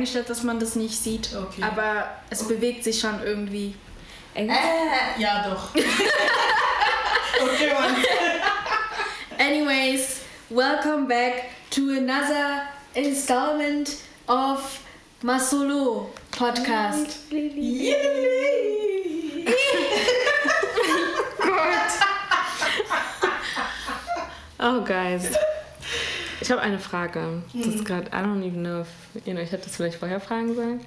eingestellt, dass man das nicht sieht. Okay. Aber es bewegt sich schon irgendwie. Äh, ja doch. okay, Mann. Anyways, welcome back to another installment of Masolo Podcast. Yay. Oh, guys. Ich habe eine Frage. Das ist gerade, I don't even know if, you know, ich hätte das vielleicht vorher fragen sollen.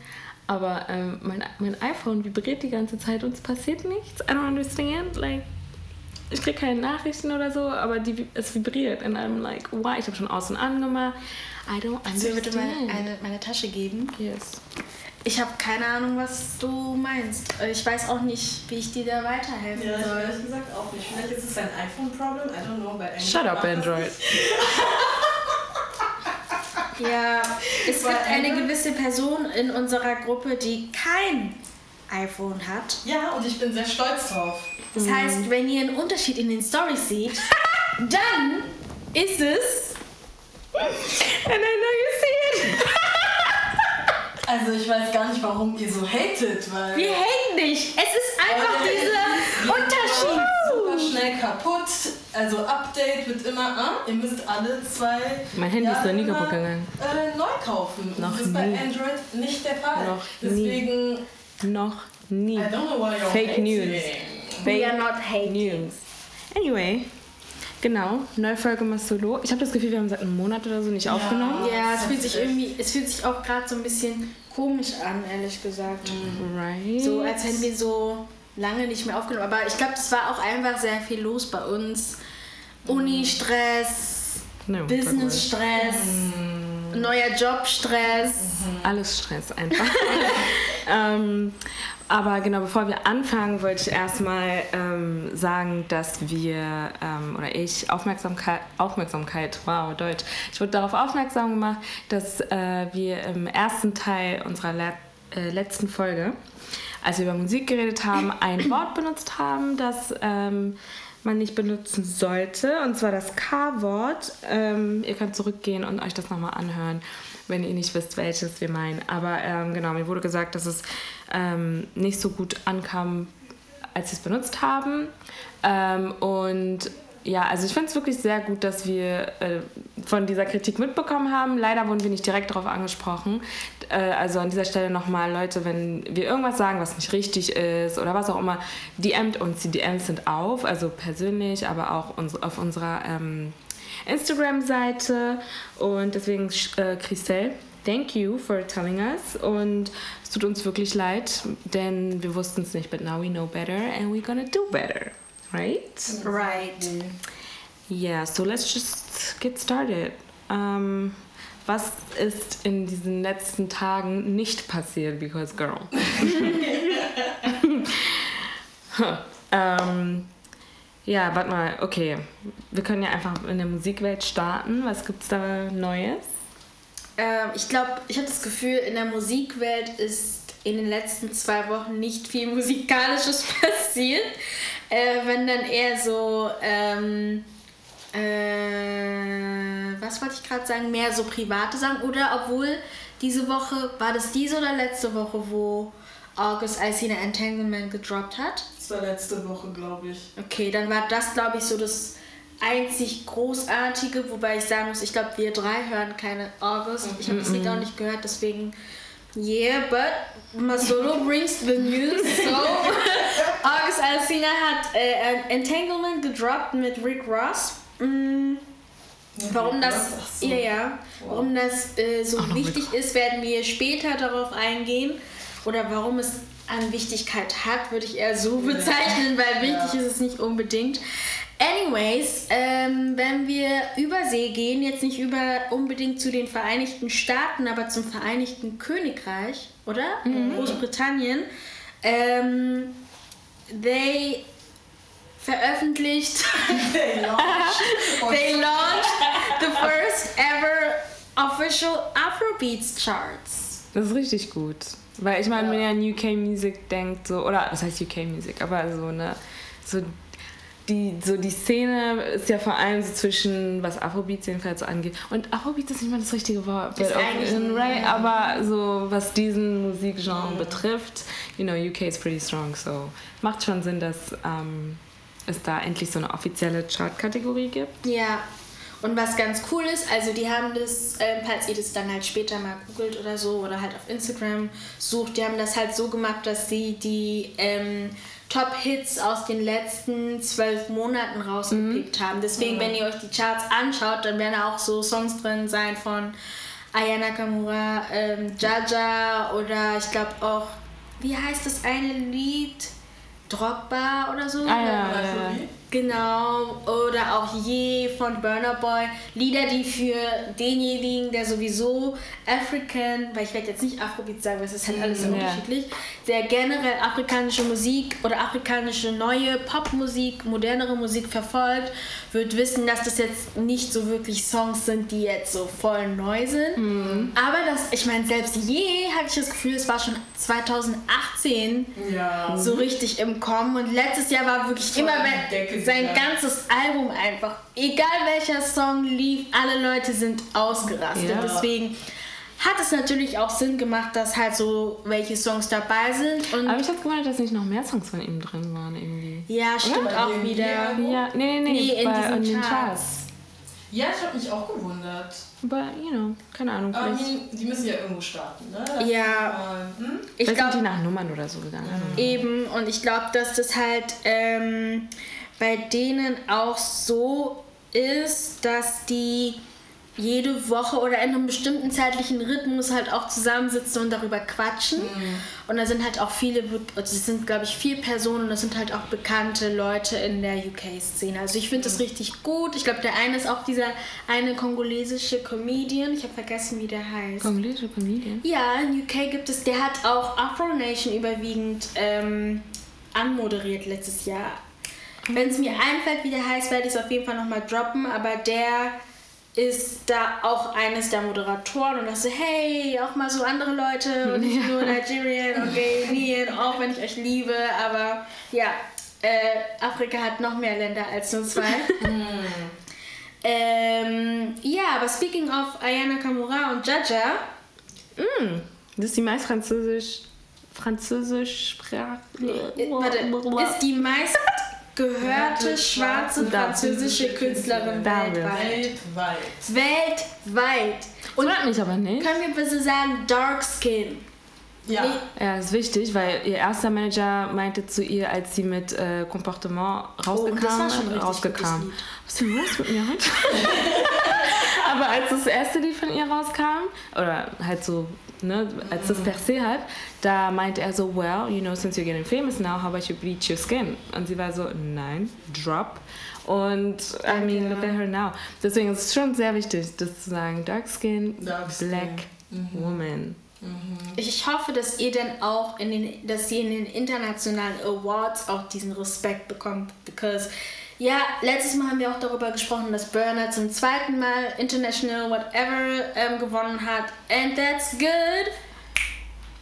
Aber ähm, mein, mein iPhone vibriert die ganze Zeit und es passiert nichts. I don't understand. Like, ich kriege keine Nachrichten oder so, aber die, es vibriert. And I'm like, why? Ich habe schon aus und an gemacht. I don't Kannst du mir bitte understand. meine, eine, meine Tasche geben? yes. Ich habe keine Ahnung, was du meinst. Ich weiß auch nicht, wie ich dir da weiterhelfen Ja, ich soll. ehrlich gesagt auch nicht. Vielleicht ist es ein iPhone-Problem, I don't know. Shut up, Android. Ja, es Weil gibt eine gewisse Person in unserer Gruppe, die kein iPhone hat. Ja, und ich bin sehr stolz drauf. Das heißt, wenn ihr einen Unterschied in den Stories seht, dann ist es. And I know you see it. Also ich weiß gar nicht, warum ihr so hatet, weil... Wir haten dich. Es ist einfach dieser Unterschied. Super schnell kaputt. Also Update wird immer, ah, ihr müsst alle zwei Mein Handy ist Jahre noch nie kaputt gegangen. Äh, neu kaufen. Noch das ist bei nie. Android nicht der Fall. Noch nie. Deswegen, Noch nie. I don't know why you're Fake hating. news. We are not hating. News. Anyway, genau, neue Folge mal solo. Ich habe das Gefühl, wir haben seit einem Monat oder so nicht Ja. aufgenommen. Ja, es fühlt sich irgendwie, es fühlt sich auch gerade so ein bisschen komisch an, ehrlich gesagt. Right. So als hätten wir so lange nicht mehr aufgenommen. Aber ich glaube, das war auch einfach sehr viel los bei uns. Uni-Stress, No, Business-Stress, neuer Jobstress. Alles Stress einfach. ähm, aber genau, bevor wir anfangen, wollte ich erstmal ähm, sagen, dass wir ähm, oder ich Aufmerksamkeit, Aufmerksamkeit, wow, Deutsch. Ich wurde darauf aufmerksam gemacht, dass äh, wir im ersten Teil unserer Le äh, letzten Folge, als wir über Musik geredet haben, ein Wort benutzt haben, das ähm, man nicht benutzen sollte, und zwar das K-Wort. Ähm, ihr könnt zurückgehen und euch das nochmal anhören, wenn ihr nicht wisst, welches wir meinen. Aber ähm, genau, mir wurde gesagt, dass es ähm, nicht so gut ankam, als wir es benutzt haben. Ähm, und ja, also ich finde es wirklich sehr gut, dass wir äh, von dieser Kritik mitbekommen haben. Leider wurden wir nicht direkt darauf angesprochen. Äh, also an dieser Stelle nochmal, Leute, wenn wir irgendwas sagen, was nicht richtig ist oder was auch immer, DMt uns. Die DMs sind auf, also persönlich, aber auch uns, auf unserer ähm, Instagram-Seite. Und deswegen, äh, Christelle, thank you for telling us. Und es tut uns wirklich leid, denn wir wussten es nicht, but now we know better and we're gonna do better. Right? Right. Yeah, so let's just get started. Ähm, was ist in diesen letzten Tagen nicht passiert, because girl? ähm, ja, warte mal, okay. Wir können ja einfach in der Musikwelt starten. Was gibt's da Neues? Ähm, ich glaube, ich habe das Gefühl, in der Musikwelt ist in den letzten zwei Wochen nicht viel Musikalisches passiert. Äh, wenn dann eher so, ähm, äh, was wollte ich gerade sagen, mehr so private Sachen. Oder obwohl diese Woche, war das diese oder letzte Woche, wo August Alcina Entanglement gedroppt hat? Das war letzte Woche, glaube ich. Okay, dann war das, glaube ich, so das einzig Großartige, wobei ich sagen muss, ich glaube, wir drei hören keine August. Ich habe das Lied auch nicht gehört, deswegen, yeah, but Masolo brings the news. So, August Alsina hat äh, ein Entanglement gedroppt mit Rick Ross. Mm, Warum das, Ach so. ja, ja, warum das äh, so noch wichtig ist, werden wir später darauf eingehen. Oder warum es an Wichtigkeit hat, würde ich eher so bezeichnen, weil wichtig Ja. ist es nicht unbedingt. Anyways, ähm, wenn wir über See gehen, jetzt nicht über unbedingt zu den Vereinigten Staaten, aber zum Vereinigten Königreich, oder? Großbritannien. Ähm, they veröffentlicht They launched. they launched the first ever official Afrobeats charts. Das ist richtig gut. Weil ich meine, wenn ihr an UK Music denkt, so, oder was heißt UK Music, aber so eine, so die, so die Szene ist ja vor allem so zwischen, was Afrobeats jedenfalls angeht. Und Afrobeats ist nicht mal das richtige Wort, Ist in Ray, aber so was diesen Musikgenre betrifft, you know, UK is pretty strong, so macht schon Sinn, dass ähm, es da endlich so eine offizielle Chart-Kategorie gibt. Ja. Und was ganz cool ist, also die haben das, ähm, falls ihr das dann halt später mal googelt oder so oder halt auf Instagram sucht, die haben das halt so gemacht, dass sie die ähm, Top-Hits aus den letzten zwölf Monaten rausgepickt haben. Deswegen, wenn ihr euch die Charts anschaut, dann werden auch so Songs drin sein von Aya Nakamura, ähm, Jaja oder ich glaube auch, wie heißt das eine Lied? Drogba oder so? Ah, ja, ja, ja. Genau, oder auch Je von Burner Boy. Lieder, die für denjenigen, der sowieso African, weil ich werde jetzt nicht Afrobeat sagen, weil es ist halt alles sehr Ja. unterschiedlich, der generell afrikanische Musik oder afrikanische neue Popmusik, modernere Musik verfolgt, wird wissen, dass das jetzt nicht so wirklich Songs sind, die jetzt so voll neu sind. Aber das, ich meine, selbst Je hatte ich das Gefühl, es war schon 2018 Ja. so richtig im Kommen und letztes Jahr war wirklich Voll immer wenn sein gegangen. ganzes Album einfach, egal welcher Song lief, alle Leute sind ausgerastet. Ja. Deswegen hat es natürlich auch Sinn gemacht, dass halt so welche Songs dabei sind und Aber ich habe gewundert, dass nicht noch mehr Songs von ihm drin waren irgendwie. ja, stimmt Oder? auch wieder. Ja, nee, nee, nee, Nee, in bei, diesen Charts. Charts. Ja, ich habe mich auch gewundert. Aber, you know, keine Ahnung, Aber die, die müssen ja irgendwo starten, ne? Das Ja. ist hm? Ich glaube die nach Nummern oder so gegangen. Know. Eben, und ich glaube, dass das halt ähm, bei denen auch so ist, dass die jede Woche oder in einem bestimmten zeitlichen Rhythmus halt auch zusammensitzen und darüber quatschen. Und da sind halt auch viele, also es sind glaube ich vier Personen, das sind halt auch bekannte Leute in der UK-Szene. Also ich finde das richtig gut. Ich glaube, der eine ist auch dieser eine kongolesische Comedian, ich habe vergessen, wie der heißt. Kongolesische Comedian. Ja, in UK gibt es, der hat auch Afro Nation überwiegend ähm, anmoderiert letztes Jahr. Wenn es mir einfällt, wie der heißt, werde ich es auf jeden Fall nochmal droppen, aber der ist da auch eines der Moderatoren und das so, hey, auch mal so andere Leute und nicht nur Nigerian und Ghanaian, auch wenn ich euch liebe, aber ja, äh, Afrika hat noch mehr Länder als nur zwei. ähm, ja, aber speaking of Ayana Kamura und Jaja, Mm, das ist die meist französisch französisch Sprache. Äh, Warte, ist die meist gehörte schwarze französische Künstlerin weltweit. Weltweit. Weltweit. Und Wundert mich aber nicht. können wir bitte sagen Dark Skin? Ja. Nee. Ja, ist wichtig, weil ihr erster Manager meinte zu ihr, als sie mit äh, Comportement Oh, und das war rausgekam, schon rausgekam. Was ist denn los mit mir heute? Aber als das erste Lied von ihr rauskam, oder halt so, ne, als das per se halt, da meinte er so, well, you know, since you're getting famous now, how about you bleach your skin? Und sie war so, nein, drop. Und I mean, look at her now. Deswegen ist es schon sehr wichtig, das zu sagen, dark skin, Dark skin. black woman. Ich hoffe, dass ihr dann auch in den, dass ihr in den internationalen Awards auch diesen Respekt bekommt. Because, ja, letztes Mal haben wir auch darüber gesprochen, dass Burner zum zweiten Mal International Whatever ähm, gewonnen hat. And that's good.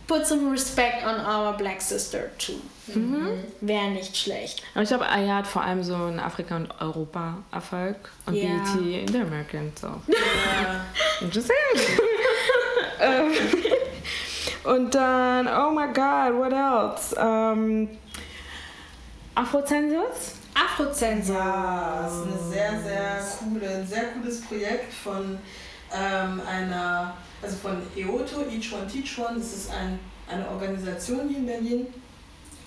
Put some respect on our black sister too. Wäre nicht schlecht. Aber ich glaube, Aya hat vor allem so in Afrika und Europa Erfolg und Ja. BET in der American, just saying. Ähm, und dann, oh my god, what else? Ähm, Afrozensus? Afrozensus. Ja, das ist eine sehr, sehr coole, ein sehr cooles Projekt von ähm, einer, also von EOTO, Each One Teach One. Das ist ein, eine Organisation hier in Berlin.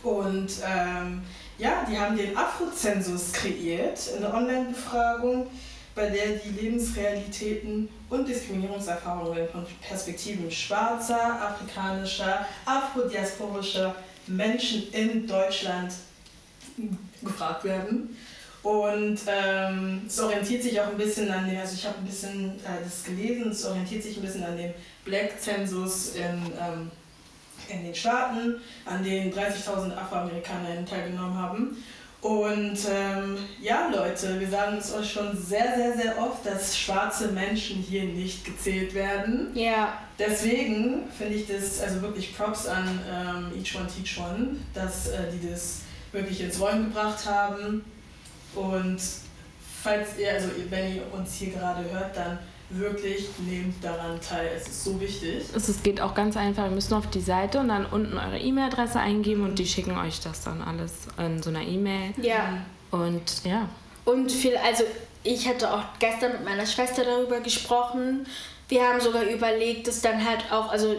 Und ähm, ja, die haben den Afrozensus kreiert, eine Online-Befragung, bei der die Lebensrealitäten und Diskriminierungserfahrungen von Perspektiven schwarzer, afrikanischer, afrodiasporischer Menschen in Deutschland gefragt werden. Und ähm, es orientiert sich auch ein bisschen an dem, also ich habe ein bisschen äh, das gelesen, es orientiert sich ein bisschen an dem Black-Zensus in, ähm, in den Staaten, an den 30.000 AfroamerikanerInnen teilgenommen haben. Und ähm, ja, Leute, wir sagen es euch schon sehr, sehr, sehr oft, dass schwarze Menschen hier nicht gezählt werden. Ja. Deswegen finde ich das, also wirklich Props an ähm, Each One Teach One, dass äh, die das wirklich ins Rollen gebracht haben. Und falls ihr, also wenn ihr uns hier gerade hört, dann wirklich nehmt daran teil. Es ist so wichtig. Es geht auch ganz einfach. Ihr müsst nur auf die Seite und dann unten eure E-Mail-Adresse eingeben und die schicken euch das dann alles in so einer E-Mail. Ja. Und ja. Und viel, also ich hatte auch gestern mit meiner Schwester darüber gesprochen. Wir haben sogar überlegt, es dann halt auch, also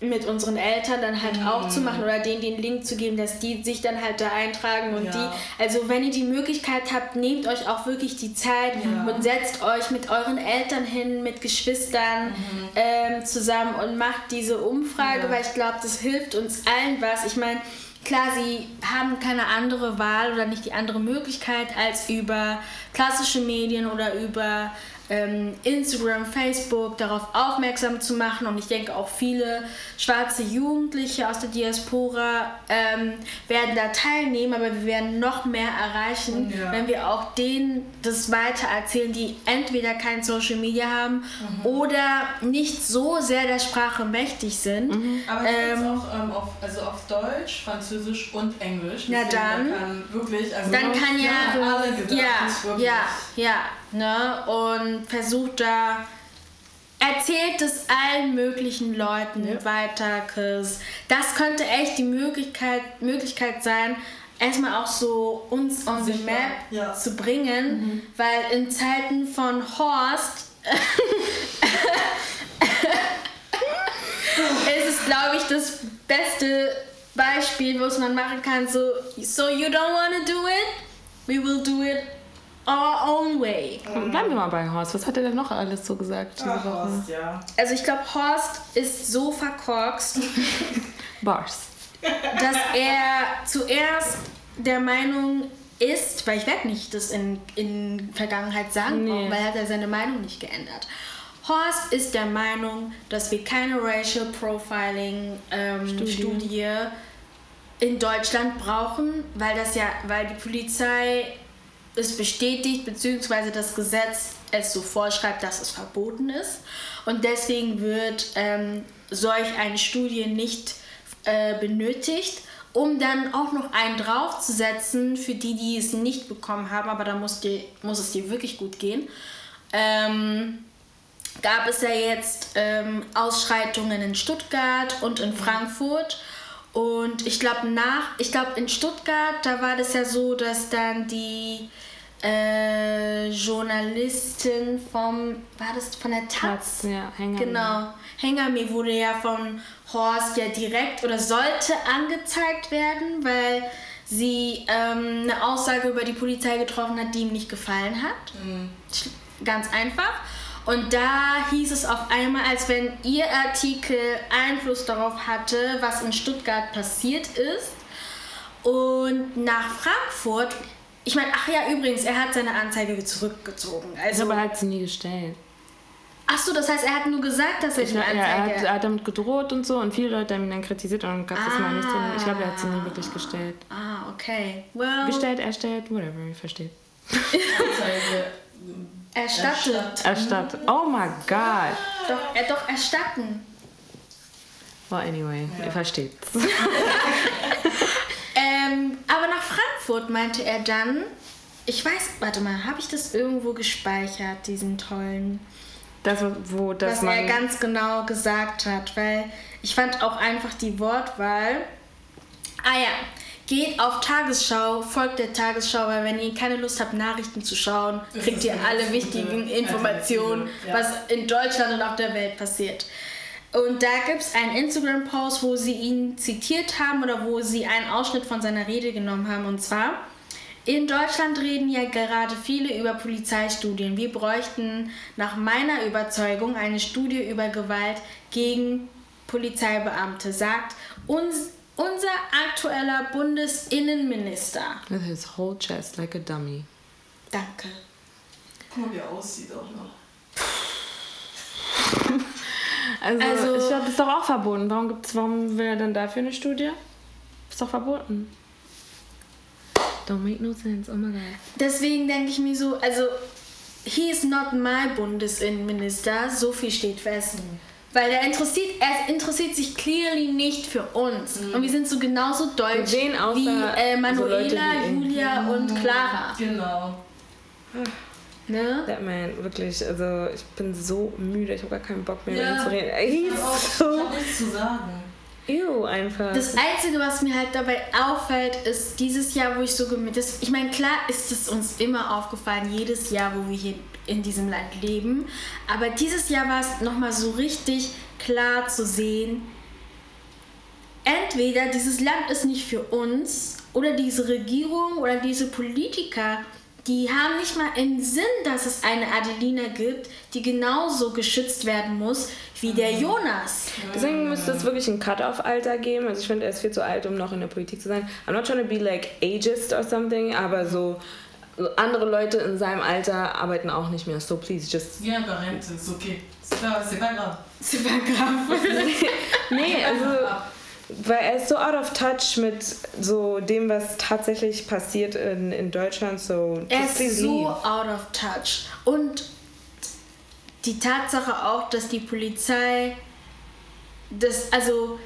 mit unseren Eltern dann halt mhm. auch zu machen oder denen den Link zu geben, dass die sich dann halt da eintragen und ja. die, also wenn ihr die Möglichkeit habt, nehmt euch auch wirklich die Zeit ja. und setzt euch mit euren Eltern hin, mit Geschwistern mhm. ähm, zusammen und macht diese Umfrage, ja. weil ich glaube, das hilft uns allen was. Ich meine, klar, sie haben keine andere Wahl oder nicht die andere Möglichkeit, als über klassische Medien oder über Instagram, Facebook darauf aufmerksam zu machen. Und ich denke auch viele schwarze Jugendliche aus der Diaspora ähm, werden da teilnehmen, aber wir werden noch mehr erreichen, ja. wenn wir auch denen das weiter erzählen, die entweder kein Social Media haben mhm. oder nicht so sehr der Sprache mächtig sind. Mhm. Aber es ähm, auch ähm, auf, also auf Deutsch, Französisch und Englisch. Na dann, kann wirklich, also dann kann ja, alle gedacht, ja, ja, ja, ne? Und versucht da erzählt es allen möglichen Leuten ja. weiter, cause das könnte echt die Möglichkeit, Möglichkeit sein, erstmal auch so uns on the map ja. zu bringen, mhm. weil in Zeiten von Horst ist es, glaube ich, das beste Beispiel, was man machen kann. So, so you don't want to do it, we will do it our own way. Bleiben wir mal bei Horst. Was hat er denn noch alles so gesagt diese Ach, Woche? Horst, ja. Also ich glaube, Horst ist so verkorkst, Bars. dass er zuerst der Meinung ist, weil ich werde nicht das in, in Vergangenheit sagen, nee. weil er hat seine Meinung nicht geändert. Horst ist der Meinung, dass wir keine Racial Profiling ähm, Studie. Studie in Deutschland brauchen, weil das ja, weil die Polizei es bestätigt, beziehungsweise das Gesetz es so vorschreibt, dass es verboten ist. Und deswegen wird ähm, solch eine Studie nicht äh, benötigt, um dann auch noch einen draufzusetzen für die, die es nicht bekommen haben, aber da muss, die, muss es dir wirklich gut gehen. Ähm, gab es ja jetzt ähm, Ausschreitungen in Stuttgart und in Frankfurt. Und ich glaube nach, ich glaube in Stuttgart, da war das ja so, dass dann die äh, Journalistin vom, war das von der Taz? ja, Hänger. Genau. Hängerme wurde ja von Horst ja direkt oder sollte angezeigt werden, weil sie ähm, eine Aussage über die Polizei getroffen hat, die ihm nicht gefallen hat. Mhm. Ganz einfach. Und da hieß es auf einmal, als wenn ihr Artikel Einfluss darauf hatte, was in Stuttgart passiert ist. Und nach Frankfurt, ich meine, ach ja, übrigens, er hat seine Anzeige zurückgezogen. Also, aber er hat sie nie gestellt. Ach so, das heißt, er hat nur gesagt, dass er die Anzeige... Ja, er hat, er hat damit gedroht und so und viele Leute haben ihn dann kritisiert und dann gab es ah. mal nichts. Ich glaube, er hat sie nie wirklich gestellt. Ah, okay. Well... Gestellt, erstellt, whatever, ihr versteht. Anzeige Erstattet. Erstattet. Oh my God. Doch, äh, doch erstatten. Well, anyway, ja. ihr versteht's. aber nach Frankfurt meinte er dann, ich weiß, warte mal, habe ich das irgendwo gespeichert, diesen tollen. Das, wo das was er ganz genau gesagt hat, weil ich fand auch einfach die Wortwahl. Ah ja, Geht auf Tagesschau, folgt der Tagesschau, weil wenn ihr keine Lust habt, Nachrichten zu schauen, kriegt ihr alle wichtigen Informationen, was in Deutschland und auf der Welt passiert. Und da gibt es einen Instagram-Post, wo sie ihn zitiert haben oder wo sie einen Ausschnitt von seiner Rede genommen haben. Und zwar, in Deutschland reden ja gerade viele über Polizeistudien. Wir bräuchten nach meiner Überzeugung eine Studie über Gewalt gegen Polizeibeamte, sagt uns unser aktueller Bundesinnenminister. With his whole chest like a dummy. Danke. Guck mal, wie er aussieht auch noch. also, also, ich glaube, das ist doch auch verboten. Warum, gibt's, warum will er denn dafür eine Studie? Ist doch verboten. Don't make no sense. Oh my god. Deswegen denke ich mir so, also, he is not my Bundesinnenminister. So viel steht fest. Mhm. Weil er interessiert, er interessiert sich clearly nicht für uns. Mhm. Und wir sind so genauso deutsch wie äh, Manuela, so Julia mhm. und Clara. Genau. Ne? Der Man, wirklich, also ich bin so müde, ich habe gar keinen Bock mehr ja. mit ihm zu reden. Ich habe so nichts zu sagen. Ew, einfach. Das Einzige, was mir halt dabei auffällt, ist dieses Jahr, wo ich so gemerkt Ich meine, klar ist es uns immer aufgefallen, jedes Jahr, wo wir hier in diesem Land leben. Aber dieses Jahr war es nochmal so richtig klar zu sehen, entweder dieses Land ist nicht für uns oder diese Regierung oder diese Politiker die haben nicht mal im Sinn, dass es eine Adelina gibt, die genauso geschützt werden muss wie der mhm. Jonas. Deswegen müsste es wirklich ein Cut-off-Alter geben. Also ich finde, er ist viel zu alt, um noch in der Politik zu sein. I'm not trying to be like ageist or something, aber so andere Leute in seinem Alter arbeiten auch nicht mehr. So please, just... Ja, Rente, ist okay. C'est pas grave. C'est pas grave. nee, also weil er ist so out of touch mit so dem, was tatsächlich passiert in, in Deutschland. So, er ist so out of touch. Und die Tatsache auch, dass die Polizei das, also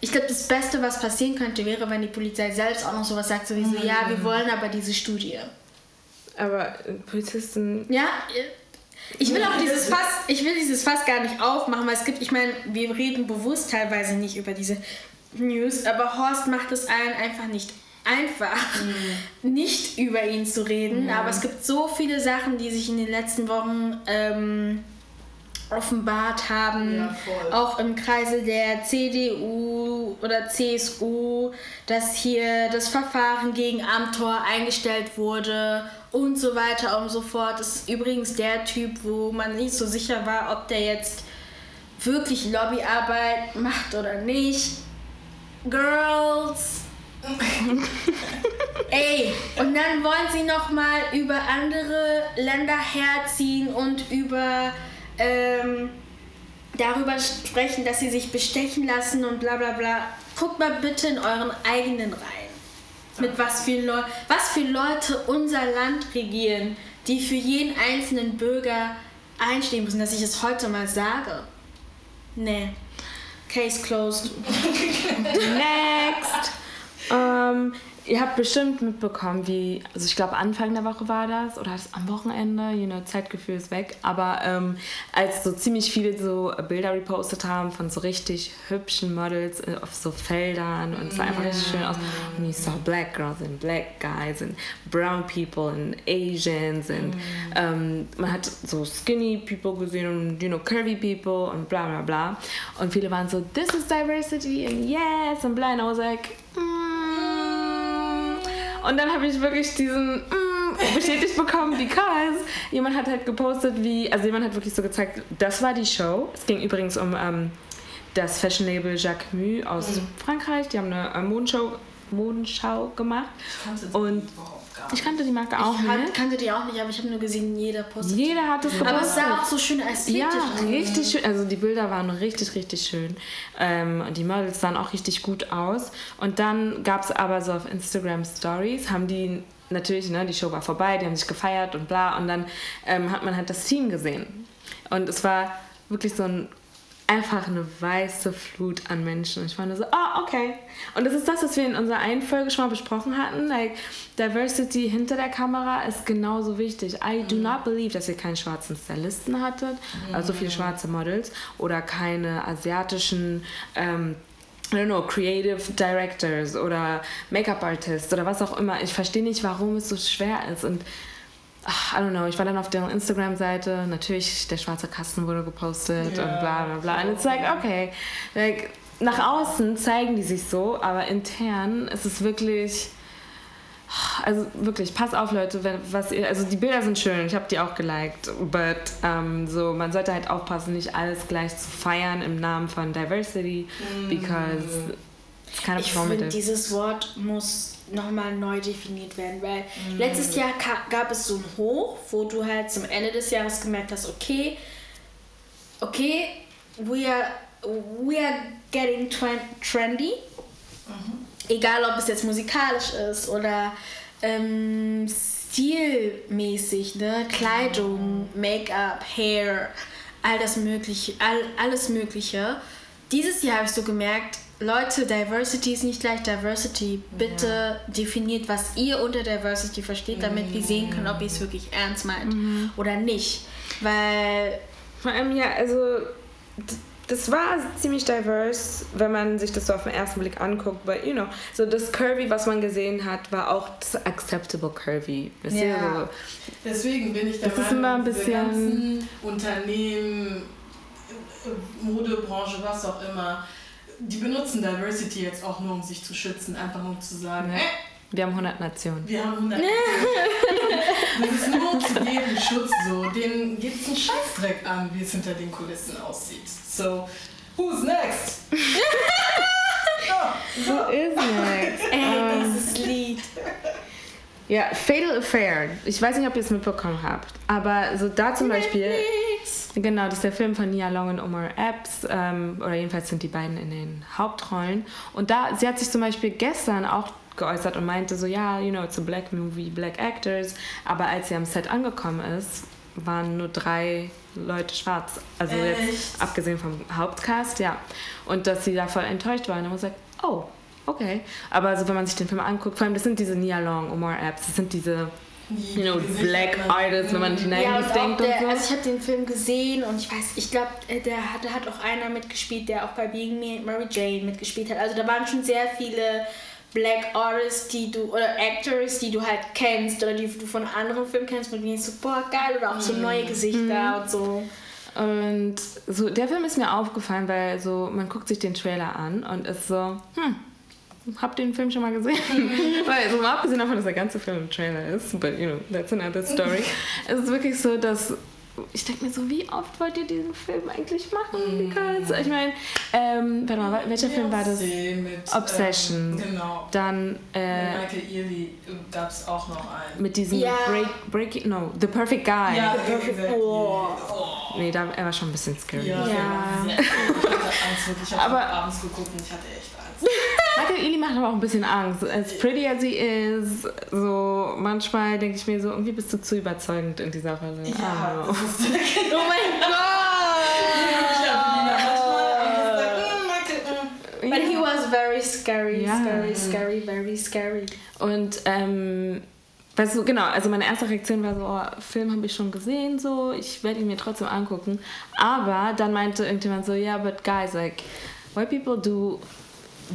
ich glaube, das Beste, was passieren könnte, wäre, wenn die Polizei selbst auch noch sowas sagt, sowieso, mhm. ja, wir wollen aber diese Studie. Aber Polizisten. Ja, ich will auch dieses Fass, ich will dieses Fass gar nicht aufmachen, weil es gibt, ich meine, wir reden bewusst teilweise nicht über diese News, aber Horst macht es allen einfach nicht einfach, mhm. nicht über ihn zu reden. Mhm. Aber es gibt so viele Sachen, die sich in den letzten Wochen ähm, offenbart haben, ja, auch im Kreise der CDU oder CSU, dass hier das Verfahren gegen Amtor eingestellt wurde und so weiter und so fort. Das ist übrigens der Typ, wo man nicht so sicher war, ob der jetzt wirklich Lobbyarbeit macht oder nicht. Girls. Ey, und dann wollen sie noch mal über andere Länder herziehen und über ähm, darüber sprechen, dass sie sich bestechen lassen und bla bla bla. Guckt mal bitte in euren eigenen Reihen. Mit was für, Leu was für Leute unser Land regieren, die für jeden einzelnen Bürger einstehen müssen, dass ich es heute mal sage. Nee. Case closed. Next. Um, Ihr habt bestimmt mitbekommen, wie, also ich glaube Anfang der Woche war das oder das am Wochenende, you know, Zeitgefühl ist weg, aber ähm, als so ziemlich viele so Bilder repostet haben von so richtig hübschen Models äh, auf so Feldern und es sah einfach richtig schön aus. Und ich saw black girls and black guys and brown people and Asians and ähm, man hat so skinny people gesehen und you know, curvy people und bla bla bla. Und viele waren so, this is diversity and yes und bla and I was like, mm, und dann habe ich wirklich diesen mm, bestätigt bekommen, because jemand hat halt gepostet, wie, also jemand hat wirklich so gezeigt, das war die Show. Es ging übrigens um ähm, das Fashion-Label Jacques Mu aus mhm. Frankreich. Die haben eine äh, Modenschau, Modenschau gemacht. Und ich kannte die Marke auch ich nicht. Ich kannte die auch nicht, aber ich habe nur gesehen, jeder postet. Jeder hat es gepostet. Aber es sah auch so schön ästhetisch Ja, richtig schön. Also die Bilder waren richtig, richtig schön. Ähm, die Models sahen auch richtig gut aus. Und dann gab es aber so auf Instagram Stories, haben die natürlich, ne, die Show war vorbei, die haben sich gefeiert und bla. Und dann ähm, hat man halt das Team gesehen. Und es war wirklich so ein einfach eine weiße Flut an Menschen. Und ich war nur so, oh, okay. Und das ist das, was wir in unserer einen Folge schon mal besprochen hatten. Like, Diversity hinter der Kamera ist genauso wichtig. I do not believe, dass ihr keinen schwarzen Stylisten hattet, also viele schwarze Models, oder keine asiatischen ähm, I don't know, Creative Directors oder Make-up Artists oder was auch immer. Ich verstehe nicht, warum es so schwer ist. Und ach, I don't know, ich war dann auf deren Instagram-Seite, natürlich, der schwarze Kasten wurde gepostet yeah. und bla bla bla. Und it's like, okay, like, nach außen zeigen die sich so, aber intern ist es wirklich, also wirklich, pass auf Leute, wenn, was ihr, also die Bilder sind schön, ich habe die auch geliked, but um, so, man sollte halt aufpassen, nicht alles gleich zu feiern im Namen von Diversity, mm. because it's kind of ich finde, dieses Wort muss nochmal neu definiert werden, weil mhm. letztes Jahr gab es so ein Hoch, wo du halt zum Ende des Jahres gemerkt hast, okay, okay, we are, we are getting trendy. Mhm. Egal, ob es jetzt musikalisch ist oder ähm, stilmäßig, ne? Kleidung, Make-up, Hair, all das Mögliche, all, alles Mögliche. Dieses Jahr habe ich so gemerkt, Leute, Diversity ist nicht gleich Diversity. Bitte ja. definiert, was ihr unter Diversity versteht, damit mhm. wir sehen können, ob ihr es wirklich ernst meint mhm. oder nicht. Weil. Vor allem ja, also das war ziemlich diverse, wenn man sich das so auf den ersten Blick anguckt. Aber, you know, so das Curvy, was man gesehen hat, war auch das acceptable Curvy. Ja. Deswegen bin ich der das Meinung, ist immer ein bisschen Unternehmen, Modebranche, was auch immer, die benutzen Diversity jetzt auch nur, um sich zu schützen, einfach nur um zu sagen, ja. wir haben 100 Nationen. Wir haben 100 Nationen. das ist nur zu deren Schutz so. Denen geht es einen Scheißdreck an, wie es hinter den Kulissen aussieht. So, who's next? so ist next? Ey, dieses Lied. Ja, Fatal Affair. Ich weiß nicht, ob ihr es mitbekommen habt, aber so da zum Beispiel. Genau, das ist der Film von Nia Long und Omar Epps, ähm, oder jedenfalls sind die beiden in den Hauptrollen. Und da, sie hat sich zum Beispiel gestern auch geäußert und meinte so, ja, you know, it's a black movie, black actors. Aber als sie am Set angekommen ist, waren nur drei Leute schwarz. Also Echt? jetzt abgesehen vom Hauptcast, ja. Und dass sie da voll enttäuscht waren. Und dann gesagt, oh, okay. Aber also wenn man sich den Film anguckt, vor allem das sind diese Nia Long, Omar Epps, das sind diese you know, Black Artists, wenn man nicht ja, und denkt der, und so. Also ich habe den Film gesehen und ich weiß, ich glaube, äh, der hat, hat auch einer mitgespielt, der auch bei Being Me Mary Jane mitgespielt hat. Also da waren schon sehr viele Black Artists, die du, oder Actors, die du halt kennst oder die du von anderen Filmen kennst, du denkst so, boah, geil, oder auch so mhm. neue Gesichter mhm. und so. Und so, der Film ist mir aufgefallen, weil so, man guckt sich den Trailer an und ist so, hm, hab den Film schon mal gesehen. Mhm. Weil, so mal abgesehen davon, dass der ganze Film ein Trailer ist, but you know, that's another story. es ist wirklich so, dass ich denke mir so, wie oft wollt ihr diesen Film eigentlich machen? Mm. Because, ich meine, ähm, warte mal, welcher Film war das? Mit, Obsession. Ähm, genau. Dann, äh, mit Michael Ealy gab es auch noch einen. Mit diesem yeah. Break, Break, no, The Perfect Guy. Ja, The Perfect Guy. Oh. oh. Nee, da, er war schon ein bisschen scary. Ja. ja. Ich hatte Angst, wirklich. Ich habe abends geguckt und ich hatte echt Michael Ealy macht aber auch ein bisschen Angst. As pretty as he is, so manchmal denke ich mir so, irgendwie bist du zu überzeugend in dieser Rolle. Ja, oh, oh mein Gott! But he was very scary, ja. scary, scary, very scary. Und ähm, weißt du, genau, also meine erste Reaktion war so, oh, Film habe ich schon gesehen, so, ich werde ihn mir trotzdem angucken. Aber dann meinte irgendjemand so, ja, yeah, but guys, like, white people do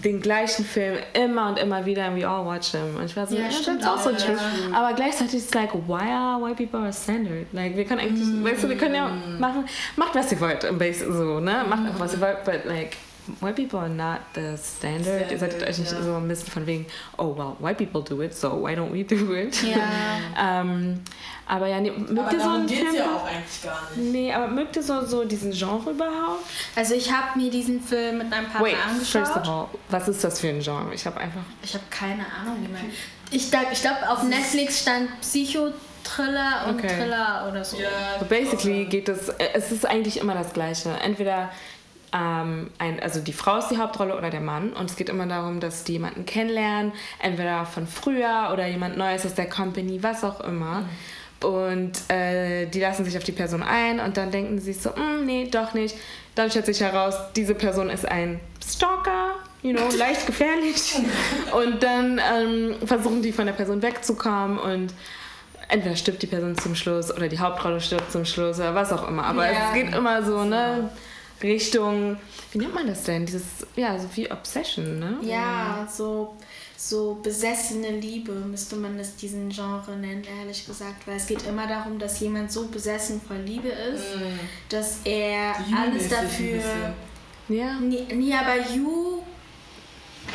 den gleichen Film immer und immer wieder and we all watch them. Und ich war so, ja, stimmt auch so true. Aber gleichzeitig ist es like, why are white people are standard? Like, wir können eigentlich, mm. weißt du, wir können ja machen, macht was ihr wollt, im Base so, ne? Macht einfach was ihr wollt, but like, white people are not the standard. Ihr solltet euch nicht so ein bisschen von wegen, oh well, white people do it, so why don't we do it? Ja. ähm, aber ja, nee, mögt ihr so einen Film? ja auch eigentlich gar nicht. Nee, aber mögt ihr so, so diesen Genre überhaupt? Also ich habe mir diesen Film mit einem Partner Wait, angeschaut. First of all, was ist das für ein Genre? Ich habe einfach... Ich habe keine Ahnung, man... Ich, ich glaube, auf Netflix stand Psycho... Thriller und okay. Thriller oder so. Ja, basically geht es, es ist eigentlich immer das Gleiche. Entweder ähm, ein, also die Frau ist die Hauptrolle oder der Mann und es geht immer darum, dass die jemanden kennenlernen, entweder von früher oder jemand Neues aus der Company, was auch immer. Mhm. Und äh, die lassen sich auf die Person ein und dann denken sie so, mm, nee, doch nicht. Dann stellt sich heraus, diese Person ist ein Stalker, you know, leicht gefährlich. und dann ähm, versuchen die von der Person wegzukommen und entweder stirbt die Person zum Schluss oder die Hauptrolle stirbt zum Schluss oder was auch immer. Aber ja. es geht immer so, ne? Richtung, wie nennt man das denn? Dieses, ja, so wie Obsession, ne? Ja, so, so besessene Liebe müsste man es diesen Genre nennen, ehrlich gesagt. Weil es geht immer darum, dass jemand so besessen von Liebe ist, mm. dass er alles dafür. Ja. Nee, nee, aber You,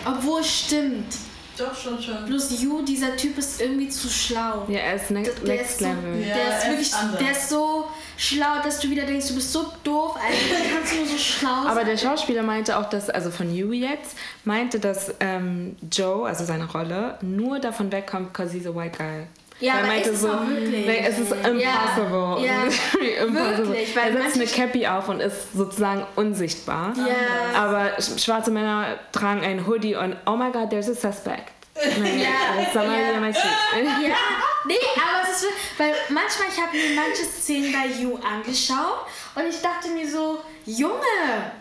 obwohl es stimmt. Doch, schon, schon. Plus You, dieser Typ ist irgendwie zu schlau. Ja, er ist next, der, next der level. So, ja, der ist wirklich, der ist so schlau, dass du wieder denkst, du bist so doof, eigentlich kannst du nur so schlau sein. Aber der Schauspieler meinte auch, dass, also von You jetzt, meinte, dass ähm, Joe, also seine Rolle, nur davon wegkommt, because he's a white guy. Ja, aber meinte so? Nee, es ist impossible. Ja, ja impossible. Wirklich, weil er setzt eine Cappy auf und ist sozusagen unsichtbar. Ja. Aber schwarze Männer tragen ein Hoodie und oh my god, there's a suspect. ja, ja. ja. Nee, aber es ist, weil manchmal, ich habe mir manche Szenen bei You angeschaut und ich dachte mir so, Junge,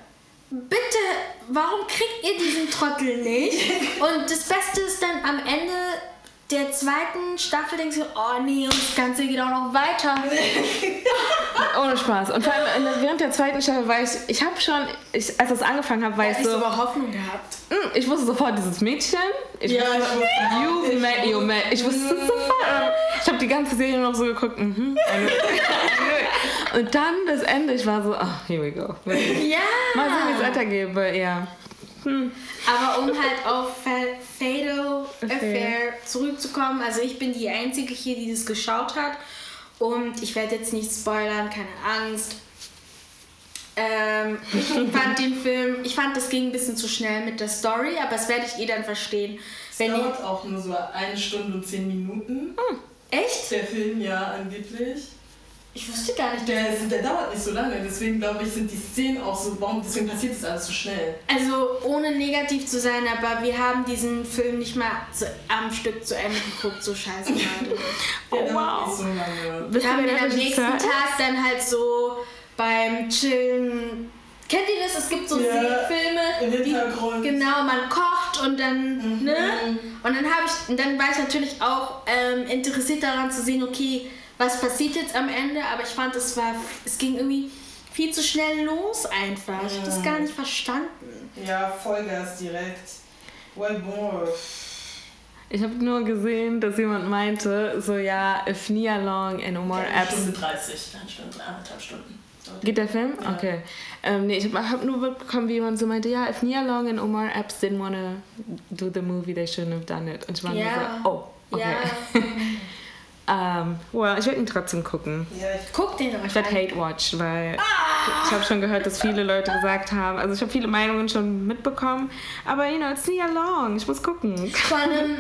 bitte, warum kriegt ihr diesen Trottel nicht? Und das Beste ist dann am Ende der zweiten Staffel denkst du, oh nee, und das Ganze geht auch noch weiter. Ohne Spaß. Und vor allem der, während der zweiten Staffel war ich, ich habe schon, ich, als das angefangen habe, war ich so. aber Hoffnung gehabt. Hm, ich wusste sofort, dieses Mädchen. Ich Ja, wusste, ich wusste you met you met. Ich wusste es sofort. Ich habe die ganze Serie noch so geguckt. Mhm. Und dann das Ende, ich war so, oh, here we go. Mal sehen, Ja. wie es weitergeht, aber ja. Aber um halt auf Fa- Fatal Affair zurückzukommen, also ich bin die Einzige hier, die das geschaut hat. Und ich werde jetzt nicht spoilern, keine Angst. Ähm, ich fand den Film, ich fand, das ging ein bisschen zu schnell mit der Story, aber das werde ich eh dann verstehen. Es dauert auch nur so eine Stunde und zehn Minuten. echt? Der Film, ja, angeblich. Ich wusste gar nicht. Der, der dauert nicht so lange, deswegen glaube ich, sind die Szenen auch so, warum, deswegen passiert das alles so schnell. Also ohne negativ zu sein, aber wir haben diesen Film nicht mal zu, am Stück zu Ende geguckt, so scheiße gerade. Oh, wow. nicht so Wir haben ihn am nächsten ist? Tag dann halt so beim Chillen. Kennt ihr das? Es gibt so Ja, Filme, im die, Hintergrund. genau, man kocht und dann, Mhm. ne? Und dann habe ich, und dann war ich natürlich auch ähm, interessiert daran zu sehen, okay, was passiert jetzt am Ende, aber ich fand, es war, es ging irgendwie viel zu schnell los einfach. Ich habe das gar nicht verstanden. Ja, Vollgas direkt. Ouais, bon. äh, Ich habe nur gesehen, dass jemand meinte, so ja, if Nia Long and Omar Eine Epps Stunde 30, eine Stunde, anderthalb Stunden. Geht der Film? Ja. Okay. Ähm, nee, ich habe hab nur mitbekommen, wie jemand so meinte, ja, if Nia Long and Omar Epps didn't want to do the movie, they shouldn't have done it. Und ich war nur Ja. so, oh, okay. Ja, Ähm, well, ich werde ihn trotzdem gucken. Ja, ich guckt den euch Ich werde. Hate Watch, weil ich habe schon gehört, dass viele Leute gesagt haben, also ich habe viele Meinungen schon mitbekommen, aber you know, it's Nia Long, ich muss gucken. Vor allem,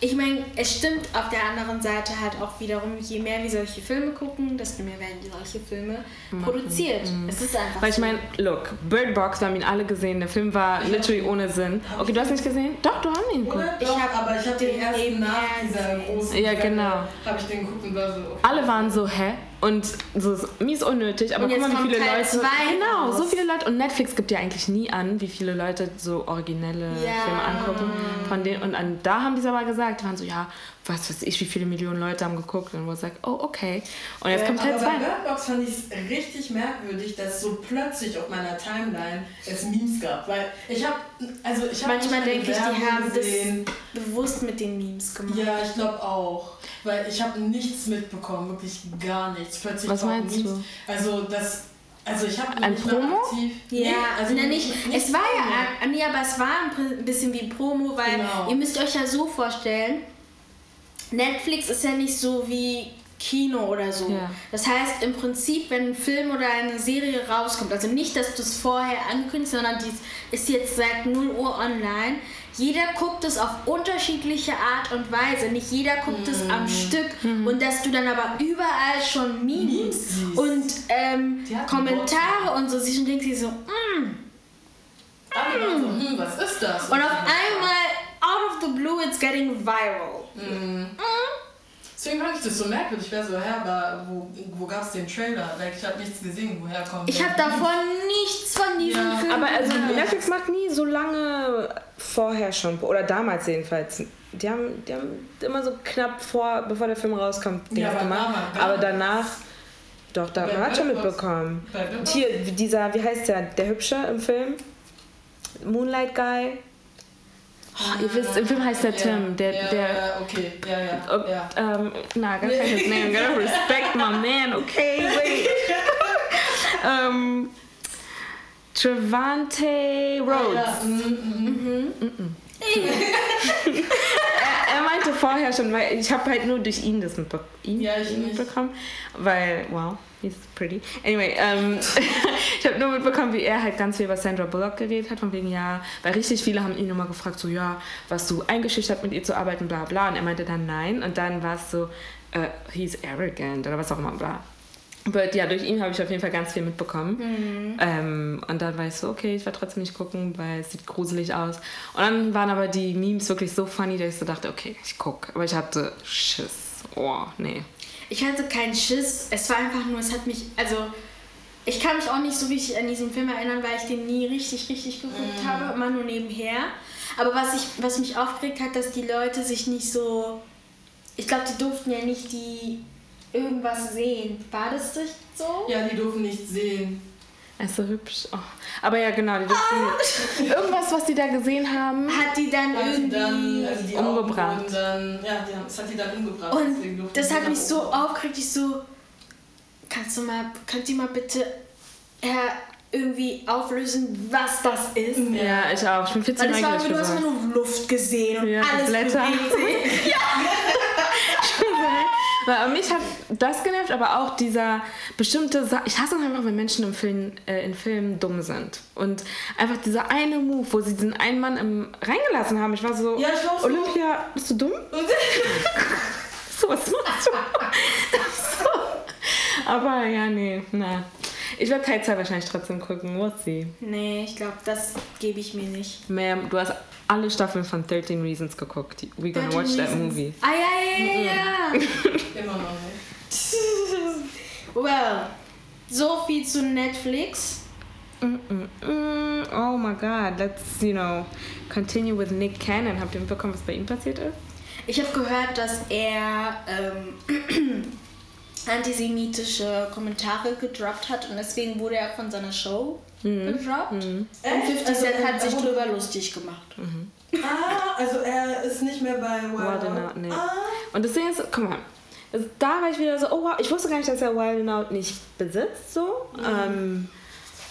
ich meine, es stimmt auf der anderen Seite halt auch wiederum, je mehr wir solche Filme gucken, desto mehr werden solche Filme produziert. Es ist einfach Weil ich meine, look, Bird Box, wir haben ihn alle gesehen, der Film war literally ohne Sinn. Okay, du hast nicht gesehen? Doch, du hast ihn geguckt. Oder? Ich Doch, hab aber ich habe den den ersten nach dieser gesehen. großen Ja, genau. Habe ich den geguckt und war so. okay. Alle waren so, hä? Und so mies unnötig, aber guck mal, wie viele Teil Leute. Genau, raus. so viele Leute. Und Netflix gibt ja eigentlich nie an, wie viele Leute so originelle Ja. Filme angucken. Von denen, und an, da haben die es aber gesagt, die waren so, ja, was weiß ich, wie viele Millionen Leute haben geguckt. Und wo es sagt, oh, okay. Und jetzt kommt Teil aber bei 2. Bird Box fand ich es richtig merkwürdig, dass so plötzlich auf meiner Timeline es Memes gab. Weil ich habe, also ich habe Manchmal denke ich, die haben gesehen. das bewusst mit den Memes gemacht. Ja, ich glaube auch. Weil ich habe nichts mitbekommen, wirklich gar nichts. Plötzlich Was meinst Memes. du? Also das, also ich habe Ein nicht Promo? aktiv. Ja, Nee, also ne, nicht, es war Promo. ja, nee, aber es war ein bisschen wie Promo, weil Genau. ihr müsst euch ja so vorstellen, Netflix ist ja nicht so wie Kino oder so. Ja. Das heißt, im Prinzip, wenn ein Film oder eine Serie rauskommt, also nicht, dass du es vorher ankündigst, sondern die ist jetzt seit 0 Uhr online, jeder guckt es auf unterschiedliche Art und Weise. Nicht jeder guckt es am Stück. Und dass du dann aber überall schon Memes siehst. und ähm, Kommentare und so siehst und denkst dir so, mm. Waren so, hm, was ist das? Und auf einmal, out of the blue, it's getting viral. Deswegen fand ich das so merkwürdig. Ich war so, hä, aber wo, wo gab es den Trailer? Like, ich habe nichts gesehen, woher kommt Ich habe davon nichts von diesem Ja, Film Aber also. Netflix macht nie so lange vorher schon, oder damals jedenfalls. Die haben, die haben immer so knapp vor, bevor der Film rauskommt, Ja, aber gemacht. damals- aber danach, doch, da, man hat schon mitbekommen. Hier, dieser, wie heißt der, der Hübsche im Film? Moonlight Guy. Oh, ihr wisst, im Film heißt der Tim, der, ja, der, okay, ja, ja. Oh, ja. ähm, nah, ganz kein his name. Gotta respect my man, okay? Wait. ähm, Trevante Rhodes. Ja, mm, mm, Er, er meinte vorher schon, weil ich habe halt nur durch ihn das mitbe ihn, Ja, ihn nicht. mitbekommen, weil, wow, he's pretty. Anyway, ähm, ich habe nur mitbekommen, wie er halt ganz viel über Sandra Bullock geredet hat, von wegen, ja, weil richtig viele haben ihn immer gefragt, so, ja, was du eingeschüchtert mit ihr zu arbeiten, bla bla, und er meinte dann nein, und dann war es so, äh, he's arrogant, oder was auch immer, bla. Ja, durch ihn habe ich auf jeden Fall ganz viel mitbekommen. Ähm, und dann war ich so, okay, ich werde trotzdem nicht gucken, weil es sieht gruselig aus. Und dann waren aber die Memes wirklich so funny, dass ich so dachte, okay, ich gucke. Aber ich hatte Schiss. oh, nee. Ich hatte keinen Schiss. Es war einfach nur, es hat mich, also ich kann mich auch nicht so richtig an diesen Film erinnern, weil ich den nie richtig, richtig geguckt Mm. habe, immer nur nebenher. Aber was, ich, was mich aufgeregt hat, dass die Leute sich nicht so. Ich glaube, die durften ja nicht die irgendwas sehen. War das nicht so? Ja, die dürfen nicht sehen. Er ist so hübsch. Oh. Aber ja, genau. Die durften, irgendwas, was die da gesehen haben. Hat die dann Hat die irgendwie. dann, also die umgebracht. Dann, ja, die haben, das hat die dann umgebracht. Und das hat mich so aufgeregt. Ich so, kannst du mal, könnt ihr mal bitte äh, irgendwie auflösen, was das ist? Ja, ich auch. Ich bin viel zu Weil das war du hast nur Luft gesehen und Ja, alles Blätter. sich. Weil mich hat das genervt, aber auch dieser bestimmte Sa Ich hasse es einfach, wenn Menschen im Film, äh, in Filmen dumm sind. Und einfach dieser eine Move, wo sie diesen einen Mann im, reingelassen haben. Ich war so, Ja, ich war so- Olympia, bist du dumm? so, was machst du? so. Aber ja, nee, na. Ich werde Teil 2 wahrscheinlich trotzdem gucken. We'll see. Nee, ich glaube, das gebe ich mir nicht. Ma'am, du hast alle Staffeln von 13 Reasons geguckt. We gonna 13 watch that Reasons. movie. Ah, ja, ja, ja, ja. Immer noch nicht. well, so viel zu Netflix. Mm, mm, mm. Oh my god, let's, you know, continue with Nick Cannon. Habt ihr mitbekommen, was bei ihm passiert ist? Ich habe gehört, dass er ähm, antisemitische Kommentare gedroppt hat und deswegen wurde er von seiner Show gedroppt. Und Echt? 50 Also, Cent hat sich drüber lustig gemacht. Ah, also er ist nicht mehr bei Wild Wild and Out. Nee. Ah, Und das Ding ist, guck mal, da war ich wieder so, oh wow, ich wusste gar nicht, dass er Wild and Out nicht besitzt, so. Ähm,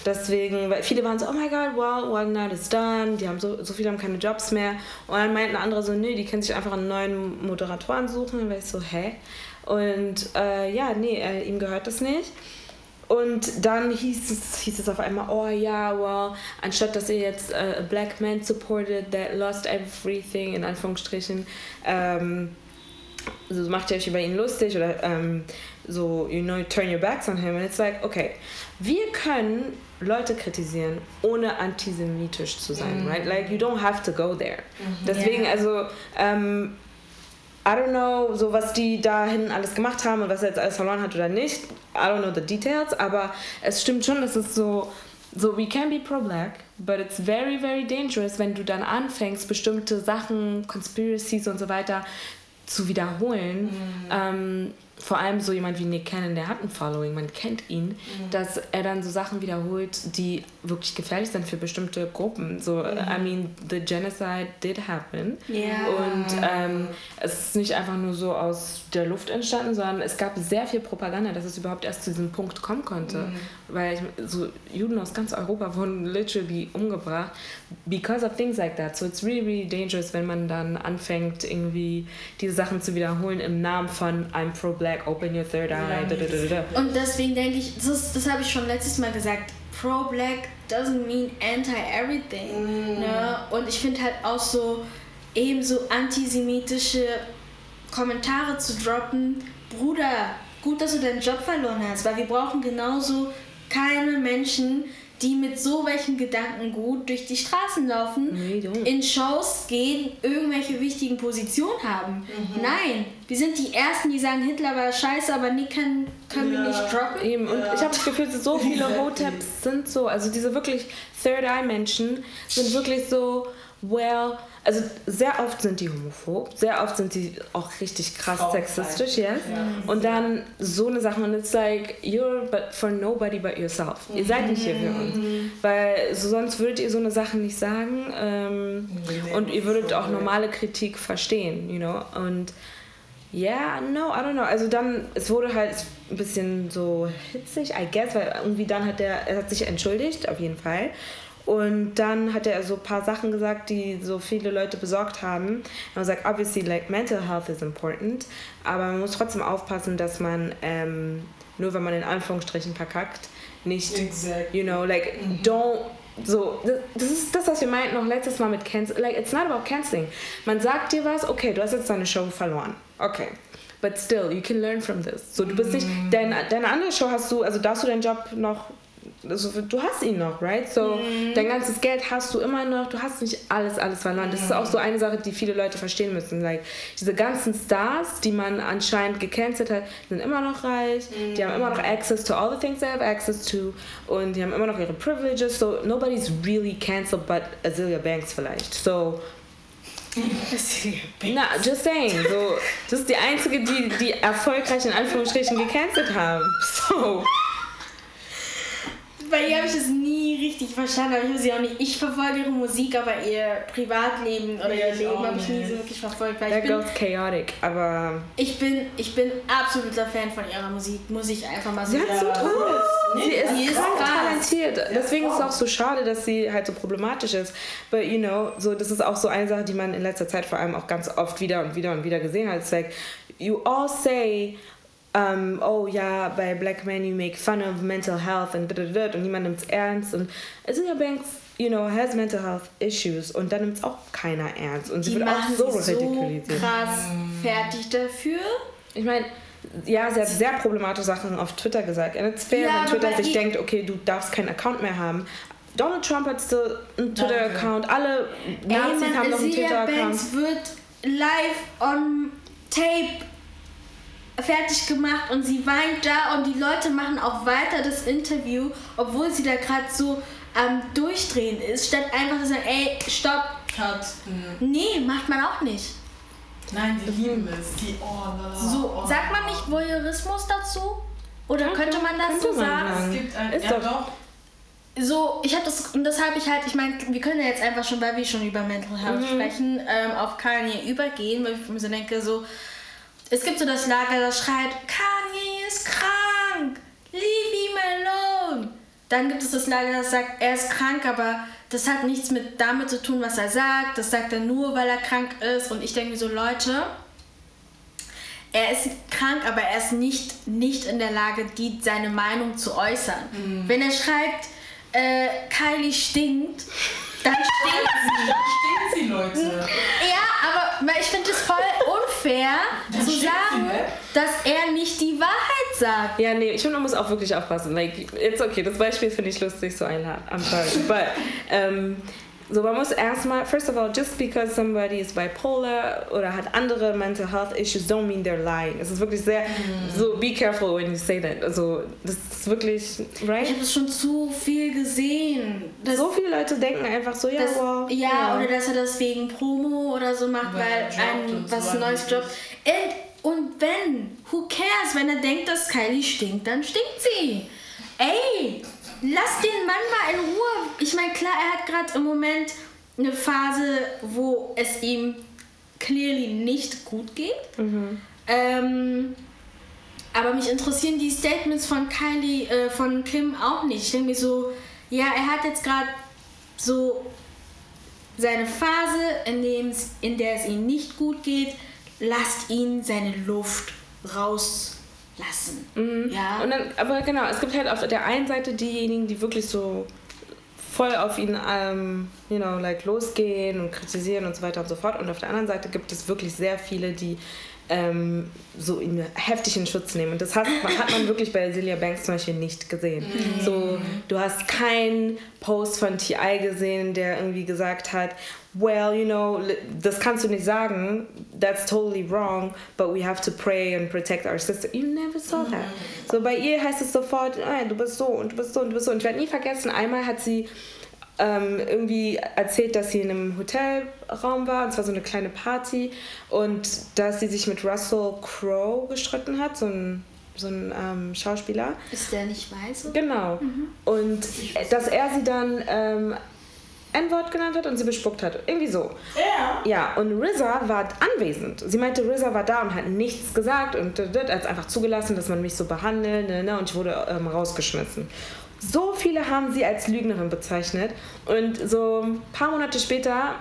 deswegen, weil viele waren so, oh my god, wow, Wild and Out is done, die haben so, so viele haben keine Jobs mehr. Und dann meinten andere so, nee, die können sich einfach einen neuen Moderatoren suchen. Und war ich so, hä? Und äh, ja, nee, äh, ihm gehört das nicht. Und dann hieß es, hieß es auf einmal, oh ja, well, anstatt dass ihr jetzt äh, a black man supported that lost everything, in Anführungsstrichen, ähm, so macht ihr euch über ihn lustig oder ähm, so, you know, turn your backs on him. And it's like, okay, wir können Leute kritisieren, ohne antisemitisch zu sein, right? Like, you don't have to go there. Deswegen, Ja. also, ähm, I don't know, so was die dahin alles gemacht haben und was er jetzt alles verloren hat oder nicht. I don't know the details, aber es stimmt schon, dass es so, so we can be pro-black, but it's very, very dangerous, wenn du dann anfängst, bestimmte Sachen, Conspiracies und so weiter zu wiederholen. Ähm, vor allem so jemand wie Nick Cannon, der hat ein Following, man kennt ihn, dass er dann so Sachen wiederholt, die wirklich gefährlich sind für bestimmte Gruppen. So, I mean, the genocide did happen. Ja. Und ähm, es ist nicht einfach nur so aus der Luft entstanden, sondern es gab sehr viel Propaganda, dass es überhaupt erst zu diesem Punkt kommen konnte. Weil ich, so Juden aus ganz Europa wurden literally umgebracht because of things like that. So it's really, really dangerous, wenn man dann anfängt, irgendwie diese Sachen zu wiederholen im Namen von I'm pro-black, open your third eye, Ja, da, da, da. Und deswegen denke ich, das, das habe ich schon letztes Mal gesagt, pro-black doesn't mean anti-everything. Ne? Und ich finde halt auch so, eben so antisemitische Kommentare zu droppen, Bruder, gut, dass du deinen Job verloren hast, weil wir brauchen genauso keine Menschen, die mit so welchen Gedanken gut durch die Straßen laufen, Nee, in Shows gehen, irgendwelche wichtigen Positionen haben. Nein, wir sind die Ersten, die sagen, Hitler war scheiße, aber Nick können, können wir Ja. nicht droppen. Eben, und Ja. ich habe das Gefühl, so viele. Hoteps sind so, also diese wirklich Third-Eye-Menschen sind wirklich so, well, also sehr oft sind die homophob, sehr oft sind die auch richtig krass Frauenfeindlich. sexistisch, yes. Ja. Und dann so eine Sache und it's like, you're but for nobody but yourself. Ihr seid nicht hier für uns. Weil so sonst würdet ihr so eine Sache nicht sagen ähm, und ihr würdet auch normale Kritik verstehen, you know. Und ja, no, I don't know. Also dann, es wurde halt ein bisschen so hitzig, I guess, weil irgendwie dann hat er, er hat sich entschuldigt, auf jeden Fall. Und dann hat er so ein paar Sachen gesagt, die so viele Leute besorgt haben. Er hat gesagt, obviously, like, mental health is important, aber man muss trotzdem aufpassen, dass man, ähm, nur wenn man in Anführungsstrichen verkackt, nicht Exactly. you know, like don't so das- ist das, was wir meinten noch letztes Mal mit cancel. Like it's not about canceling. Man sagt dir was, okay, du hast jetzt deine Show verloren, okay. But still, you can learn from this. So, du bist nicht, deine, deine andere Show hast du, also darfst du deinen Job noch also, du hast ihn noch, right? So, mm. dein ganzes Geld hast du immer noch, du hast nicht alles, alles verloren. Das ist auch so eine Sache, die viele Leute verstehen müssen. Like, diese ganzen Stars, die man anscheinend gecancelt hat, sind immer noch reich, mm. die haben immer noch access to all the things they have access to und die haben immer noch ihre privileges. So, nobody's really cancelled but Azealia Banks vielleicht. So, na, just saying. So, das ist die einzige, die, die erfolgreich in Anführungsstrichen gecancelt haben. So. Bei ihr habe ich es nie richtig verstanden, aber ich habe sie auch nicht. Ich verfolge ihre Musik, aber ihr Privatleben oder ihr Leben habe ich nie so wirklich verfolgt. Weil bin, goes chaotic, aber. Ich bin, ich bin absoluter Fan von ihrer Musik, muss ich einfach mal sagen. Sie hat so toll. Sie ist, sie ist talentiert. Deswegen ist es auch so schade, dass sie halt so problematisch ist. But you know, so, das ist auch so eine Sache, die man in letzter Zeit vor allem auch ganz oft wieder und wieder und wieder gesehen hat. It's like, you all say, um, oh ja, bei Black Men you make fun of mental health und und niemand nimmt es ernst und Azealia Banks, you know, has mental health issues und dann nimmt es auch keiner ernst und sie Die wird auch so. So krass fertig dafür. Ich meine, ja, sie hat sehr problematische Sachen auf Twitter gesagt. Und es ist fair, ja, wenn Twitter sich denkt, okay, du darfst keinen Account mehr haben. Donald Trump hat still einen Twitter-Account, alle Nazis Ey, haben noch einen Twitter-Account. Wird live on tape fertig gemacht und sie weint da und die Leute machen auch weiter das Interview, obwohl sie da gerade so am Durchdrehen ist, statt einfach zu sagen, ey, stopp. Cut. Mhm. Nee, macht man auch nicht. Nein, die lieben es. Die, oh, lala, so, oh. sagt man nicht Voyeurismus dazu? Oder ja, könnte man das so man sagen? sagen? Es gibt ein, ist ja, doch. So, ich habe das, und das habe ich halt, ich meine, wir können ja jetzt einfach schon, weil wir schon über Mental Health mhm. sprechen, ähm, auf Kanye übergehen, weil ich mir so denke, so, es gibt so das Lager, das schreit, Kanye ist krank, leave him alone. Dann gibt es das Lager, das sagt, er ist krank, aber das hat nichts mit damit zu tun, was er sagt. Das sagt er nur, weil er krank ist. Und ich denke mir so, Leute, er ist krank, aber er ist nicht, nicht in der Lage, die, seine Meinung zu äußern. Mhm. Wenn er schreibt, äh, Kylie stinkt, dann stinkt sie. Dann stinkt sie, Leute. Ja, aber ich finde es voll unfair dann zu sagen, sie, dass er nicht die Wahrheit sagt. Ja, nee, ich finde, man muss auch wirklich aufpassen. Like, it's okay, das Beispiel finde ich lustig, so ein I'm sorry. But, um, so, man muss erstmal, first of all, just because somebody is bipolar oder hat andere mental health issues, don't mean they're lying. Es ist wirklich sehr, mm. so, be careful when you say that. Also, das ist wirklich, right? Ich habe es schon zu viel gesehen. so viele Leute denken einfach so, ja, das, wow. Ja, ja, oder dass er das wegen Promo oder so macht, weil, weil ein was so Neues droppt. Und wenn, who cares, wenn er denkt, dass Kylie stinkt, dann stinkt sie. Ey, Lass den Mann mal in Ruhe. Ich meine, klar, er hat gerade im Moment eine Phase, wo es ihm clearly nicht gut geht. Mhm. Ähm, aber mich interessieren die Statements von Kylie, äh, von Kim auch nicht. Ich denke mir so, ja, er hat jetzt gerade so seine Phase, in, dem's, in der es ihm nicht gut geht. Lasst ihn seine Luft raus lassen. Mhm. Ja. Und dann, aber genau, es gibt halt auf der einen Seite diejenigen, die wirklich so voll auf ihn, ähm, you know, like losgehen und kritisieren und so weiter und so fort. Und auf der anderen Seite gibt es wirklich sehr viele, die ähm, so ihn heftig in Schutz nehmen. Und das hat, hat man wirklich bei Celia Banks zum Beispiel nicht gesehen. Mhm. So, du hast keinen Post von T.I. gesehen, der irgendwie gesagt hat, well, you know, das kannst du nicht sagen, that's totally wrong, but we have to pray and protect our sister. You never saw that. Mhm. So, bei ihr heißt es sofort, ah, du bist so und du bist so und du bist so. Und ich werde nie vergessen, einmal hat sie ähm, irgendwie erzählt, dass sie in einem Hotelraum war, und zwar so eine kleine Party, und dass sie sich mit Russell Crowe gestritten hat, so ein, so ein ähm, Schauspieler. Ist der nicht weiß? Genau. Mhm. Und dass er sie dann ähm, N-Wort genannt hat und sie bespuckt hat. Irgendwie so. Ja. Ja, und RZA war anwesend. Sie meinte, RZA war da und hat nichts gesagt und hat einfach zugelassen, dass man mich so behandelt ne, ne, und ich wurde ähm, rausgeschmissen. So viele haben sie als Lügnerin bezeichnet. Und so ein paar Monate später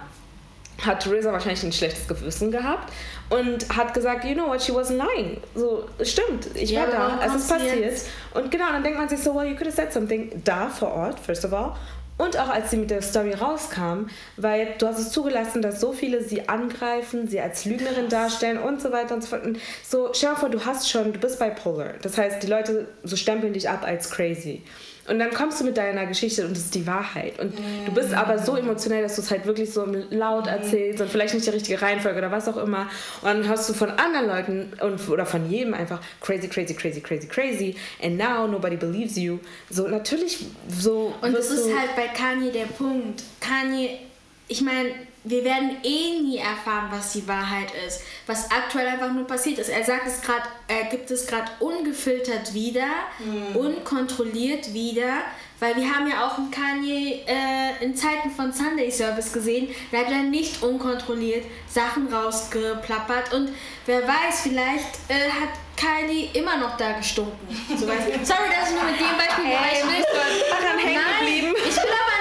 hat RZA wahrscheinlich ein schlechtes Gewissen gehabt und hat gesagt, you know what, she wasn't lying. So, stimmt, ich ja, war da, es ist passiert. Jetzt? Und genau, dann denkt man sich so, well, you could have said something da vor Ort, first of all. Und auch als sie mit der Story rauskam, weil du hast es zugelassen, dass so viele sie angreifen, sie als Lügnerin darstellen und so weiter und so fort. Und so, stell dir vor, du hast schon, du bist bipolar. Das heißt, die Leute so stempeln dich ab als crazy. Und dann kommst du mit deiner Geschichte und das ist die Wahrheit. Und du bist aber so emotionell, dass du es halt wirklich so laut erzählst und vielleicht nicht die richtige Reihenfolge oder was auch immer. Und dann hörst du von anderen Leuten und, oder von jedem einfach crazy, crazy, crazy, crazy, crazy. And now nobody believes you. So natürlich so. Und das ist halt bei Kanye der Punkt. Kanye, ich meine, wir werden eh nie erfahren, was die Wahrheit ist. Was aktuell einfach nur passiert ist. Er sagt es gerade, er gibt es gerade ungefiltert wieder, unkontrolliert wieder. Weil wir haben ja auch einen Kanye äh, in Zeiten von Sunday Service gesehen, da hat er nicht unkontrolliert Sachen rausgeplappert und wer weiß, vielleicht äh, hat Kylie immer noch da gestunken. So. Sorry, dass ich nur mit dem Beispiel war. Ich will daran hängen geblieben. ich will aber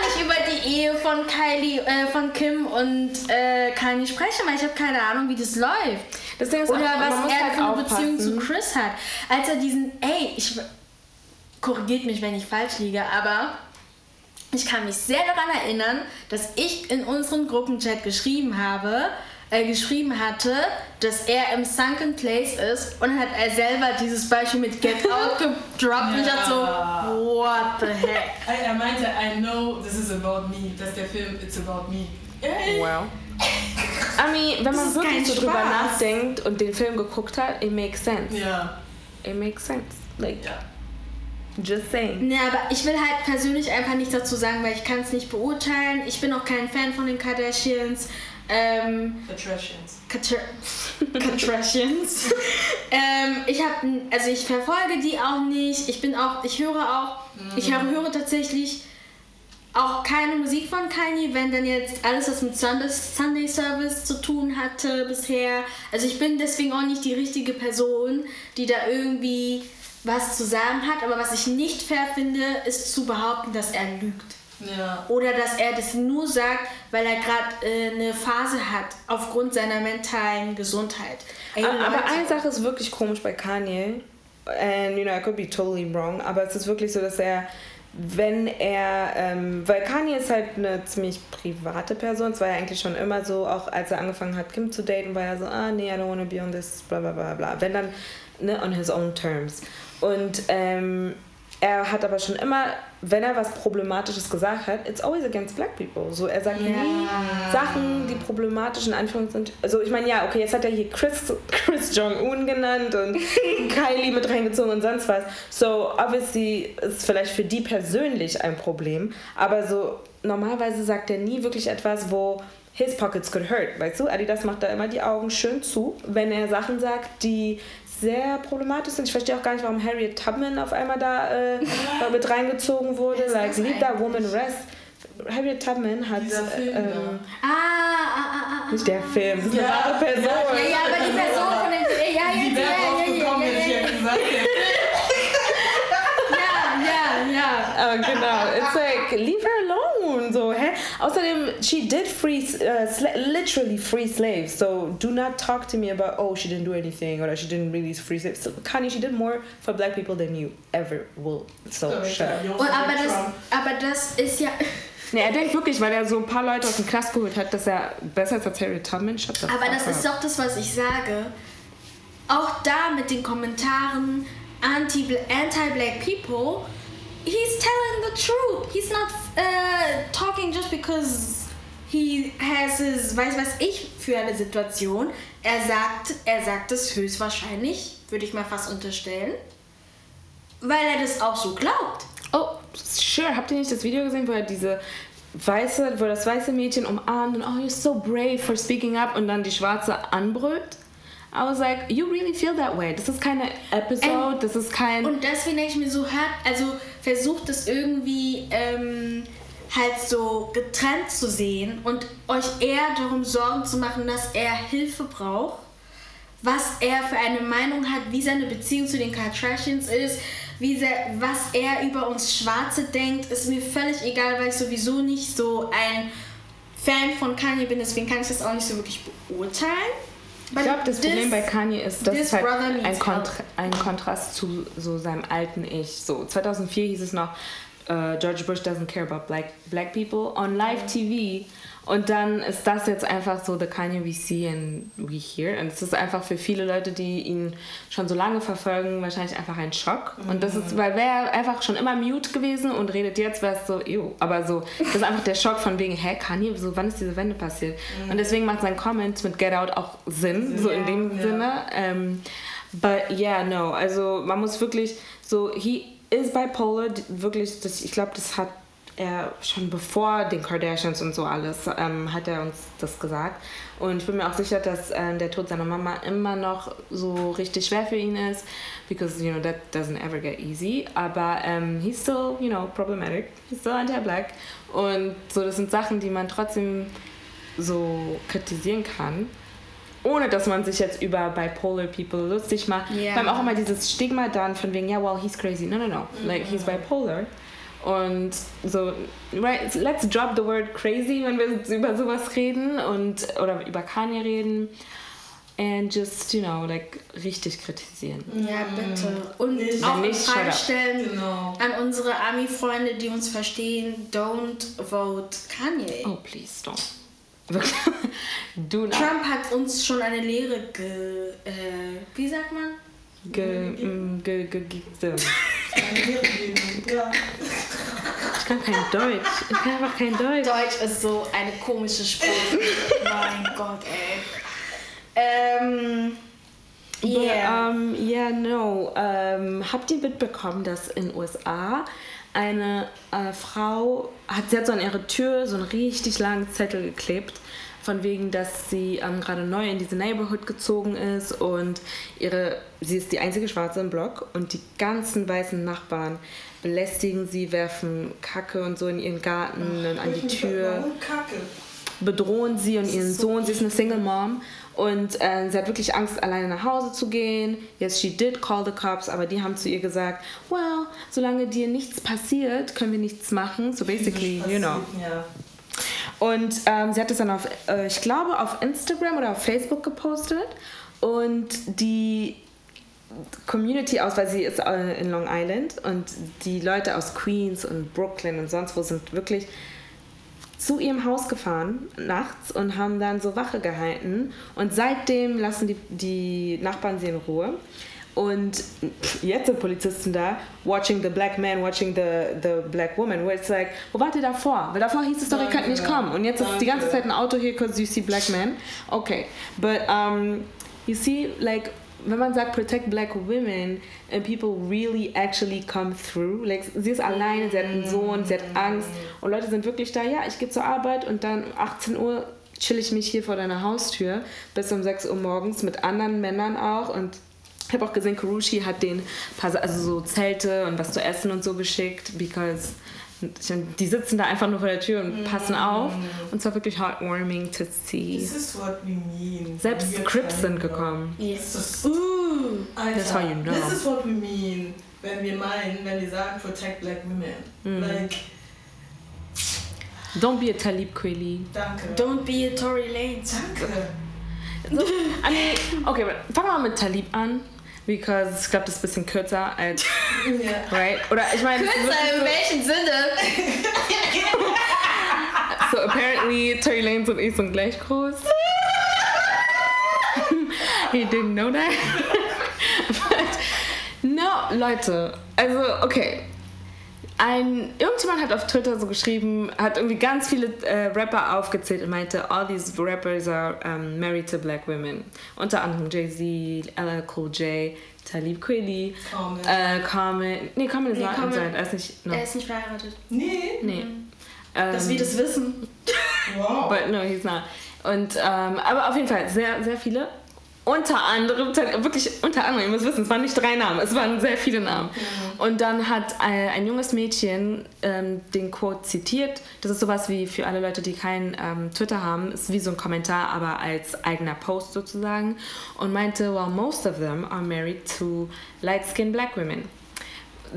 Ehe von Kylie, äh, von Kim und äh, Kanye sprechen, weil ich habe keine Ahnung, wie das läuft. Das Ding ist Oder auch, was er halt für eine Beziehung zu. Chris hat. Als er diesen, ey, ich korrigiert mich, wenn ich falsch liege, aber ich kann mich sehr daran erinnern, dass ich in unserem Gruppenchat geschrieben habe, äh, geschrieben hatte, dass er im Sunken Place ist und hat er selber dieses Beispiel mit Get Out gedroppt und ich dachte so, what the heck? Er er meinte, I know this is about me. Das ist der Film It's About Me. Well. I mean, wenn man wirklich so drüber Spaß. nachdenkt und den Film geguckt hat, it makes sense. Ja. It makes sense. Like, Ja. just saying. Ne, aber ich will halt persönlich einfach nichts dazu sagen, weil ich kann es nicht beurteilen. Ich bin auch kein Fan von den Kardashians. Ähm, The Trashians. Katra- Kardashians. ähm, ich habe, also ich verfolge die auch nicht. Ich bin auch, ich höre auch, ich höre, höre tatsächlich auch keine Musik von Kanye, wenn dann jetzt alles, was mit Sunday, Sunday Service zu tun hatte bisher. Also ich bin deswegen auch nicht die richtige Person, die da irgendwie was zu sagen hat. Aber was ich nicht fair finde, ist zu behaupten, dass er lügt. Ja. Oder dass er das nur sagt, weil er gerade äh, eine Phase hat, aufgrund seiner mentalen Gesundheit. Ey, Aber, aber eine Sache ist wirklich komisch bei Kanye. And, you know, I could be totally wrong. Aber es ist wirklich so, dass er, wenn er, ähm, weil Kanye ist halt eine ziemlich private Person. Es war ja eigentlich schon immer so, auch als er angefangen hat, Kim zu daten, war er so, ah, nee, I don't wanna be on this, bla, bla, bla, bla. Wenn dann, ne, on his own terms. Und, ähm, er hat aber schon immer, wenn er was Problematisches gesagt hat, it's always against black people. So, er sagt Ja. nie Sachen, die problematisch in Anführungszeichen sind. Also ich meine, ja, okay, jetzt hat er hier Chris, Chris Jong-un genannt und Kylie mit reingezogen und sonst was. So, obviously ist es vielleicht für die persönlich ein Problem, aber so normalerweise sagt er nie wirklich etwas, wo his pockets could hurt, weißt du? Adidas macht da immer die Augen schön zu, wenn er Sachen sagt, die sehr problematisch sind. Ich verstehe auch gar nicht, warum Harriet Tubman auf einmal da äh, mit reingezogen wurde. Like, leave that woman rest. Harriet Tubman hat Dieser Film, ähm, Ah, ah, ah, ah. nicht der Film, das ist eine Ja. wahre Person. Ja, ja, aber die Person von dem. Ja, ja, Wie ja, ja, ja, ja, ja, jetzt gesagt hätte? ja, ja, ja. Aber genau, it's like, leave her alone. So? Außerdem, she did free, uh, literally free slaves. So, do not talk to me about, oh, she didn't do anything or she didn't release free slaves. So, Kanye, she did more for black people than you ever will. So, shut up. Und aber das, aber das ist ja. Nee, er denkt wirklich, weil er so ein paar Leute aus dem Knast geholt hat, dass er besser ist als Harriet Tubman. Aber das ist doch das, was ich sage. Auch da mit den Kommentaren anti anti-black people, he's telling the truth. He's not uh, talking just because he has his, weiß was ich für eine Situation. Er sagt, er sagt es höchstwahrscheinlich, würde ich mal fast unterstellen, weil er das auch so glaubt. Oh, sure. Habt ihr nicht das Video gesehen, wo er diese weiße, wo das weiße Mädchen umarmt und oh, you're so brave for speaking up und dann die schwarze anbrüllt? I was like, you really feel that way. Das ist keine Episode, das ist kein. Und deswegen denke ich mir so, hört, also versucht es irgendwie ähm, halt so getrennt zu sehen und euch eher darum Sorgen zu machen, dass er Hilfe braucht, was er für eine Meinung hat, wie seine Beziehung zu den Kardashians ist, wie sehr, was er über uns Schwarze denkt, ist mir völlig egal, weil ich sowieso nicht so ein Fan von Kanye bin, deswegen kann ich das auch nicht so wirklich beurteilen. Ich glaube, das Problem bei Kanye ist, dass es halt ein. Kontra ein Kontrast zu so seinem alten Ich. So 2004 hieß es noch, uh, George Bush doesn't care about black, black people on live TV. Und dann ist das jetzt einfach so the Kanye we see and we hear. Und es ist einfach für viele Leute, die ihn schon so lange verfolgen, wahrscheinlich einfach ein Schock. Und das ist, weil wäre einfach schon immer mute gewesen und redet jetzt, wäre es so, ew. Aber so, das ist einfach der Schock von wegen, hä, Kanye, so, wann ist diese Wende passiert? Und deswegen macht sein Comment mit Get Out auch Sinn, so in dem Ja. Sinne. Ähm, but yeah, no. Also man muss wirklich so, he is bipolar, wirklich, das, ich glaube, das hat er schon bevor den Kardashians und so alles, ähm, hat er uns das gesagt. Und ich bin mir auch sicher, dass ähm, der Tod seiner Mama immer noch so richtig schwer für ihn ist, because, you know, that doesn't ever get easy. Aber ähm, he's still, you know, problematic. He's still anti-black. Und so, das sind Sachen, die man trotzdem so kritisieren kann ohne dass man sich jetzt über bipolar people lustig macht. Ja. Wir haben auch immer dieses Stigma dann von wegen, ja, well, he's crazy. No, no, no. Like, he's bipolar. Und so, right, let's drop the word crazy, wenn wir über sowas reden und oder über Kanye reden. And just, you know, like, richtig kritisieren. Ja, bitte. Und Nicht- auch nicht, Frage stellen Genau. an unsere Army-Freunde, die uns verstehen, don't vote Kanye. Oh, please, don't. Wirklich. Do not. Trump hat uns schon eine Lehre ge... Äh, wie sagt man? Ge, mm, ge, ge, ge, ge. Ja. Ich kann kein Deutsch. Ich kann einfach kein Deutsch. Deutsch ist so eine komische Sprache. mein Gott, ey. Ähm... Yeah. But, um, yeah, no. Ähm, habt ihr mitbekommen, dass in USA eine äh, Frau hat, sie hat so an ihre Tür so einen richtig langen Zettel geklebt, von wegen, dass sie ähm, gerade neu in diese Neighborhood gezogen ist und ihre, sie ist die einzige Schwarze im Block und die ganzen weißen Nachbarn belästigen sie, werfen Kacke und so in ihren Garten und an die Tür Kacke? bedrohen sie und ihren so Sohn. Sie ist eine Single Mom und äh, sie hat wirklich Angst, alleine nach Hause zu gehen. Yes, she did call the cops, aber die haben zu ihr gesagt, well, solange dir nichts passiert, können wir nichts machen. So basically, you know. Ja. Und ähm, sie hat es dann auf, äh, ich glaube, auf Instagram oder auf Facebook gepostet. Und die Community aus, weil sie ist äh, in Long Island und die Leute aus Queens und Brooklyn und sonst wo sind wirklich zu ihrem Haus gefahren nachts und haben dann so Wache gehalten. Und seitdem lassen die, die Nachbarn sie in Ruhe. Und jetzt sind Polizisten da, watching the black man, watching the, the black woman, where it's like, wo wart ihr davor? Weil davor hieß es doch, ihr könnt nicht kommen. Und jetzt ist die ganze. Zeit ein Auto hier, because you see black men. Okay, but um, you see, like, wenn man sagt protect black women and people really actually come through, like, sie ist alleine, sie hat einen Sohn, sie hat Angst und Leute sind wirklich da, ja, ich gehe zur Arbeit und dann um 18 Uhr chill ich mich hier vor deiner Haustür bis um 6 Uhr morgens mit anderen Männern auch und ich habe auch gesehen, Karushi hat den paar, also so Zelte und was zu essen und so geschickt, because die sitzen da einfach nur vor der Tür und passen auf. Und es war wirklich heartwarming to see. This is what we mean. Selbst Wir Crips sind gekommen. Das ist, Uh, Alter, That's how you know. This is what we mean, wenn wir meinen, wenn wir sagen protect black women. Mhm. Like, Don't be a Talib Kweli. danke. don't be a Tory Lanez. Danke. Ah, nee, okay, aber fangen wir mal mit Talib an. Because ich glaube, das ist ein bisschen kürzer als, Ja. right? Oder ich meine, es ist wirklich welchem Sinne? so, so apparently Tory Lanez und ich sind gleich groß. He didn't know that. But, no, Leute, also okay. Ein, irgendjemand hat auf Twitter so geschrieben, hat irgendwie ganz viele äh, Rapper aufgezählt und meinte, all these rappers are um, married to black women. Unter anderem Jay-Z, LL Cool J, Talib Kweli, Common. äh, Common, nee, Common ist Nee, not Common- inside, er ist nicht, no. Er ist nicht verheiratet. nee. nee. Dass Ähm, wir das wissen. Wow. But no, he's not. Und, ähm, aber auf jeden Fall sehr, sehr viele. Unter anderem, wirklich unter anderem, ihr müsst wissen, es waren nicht drei Namen, es waren sehr viele Namen. Und dann hat ein, ein junges Mädchen ähm, den Quote zitiert. Das ist sowas wie für alle Leute, die kein ähm, Twitter haben, ist wie so ein Kommentar, aber als eigener Post sozusagen. Und meinte, well, most of them are married to light-skinned black women.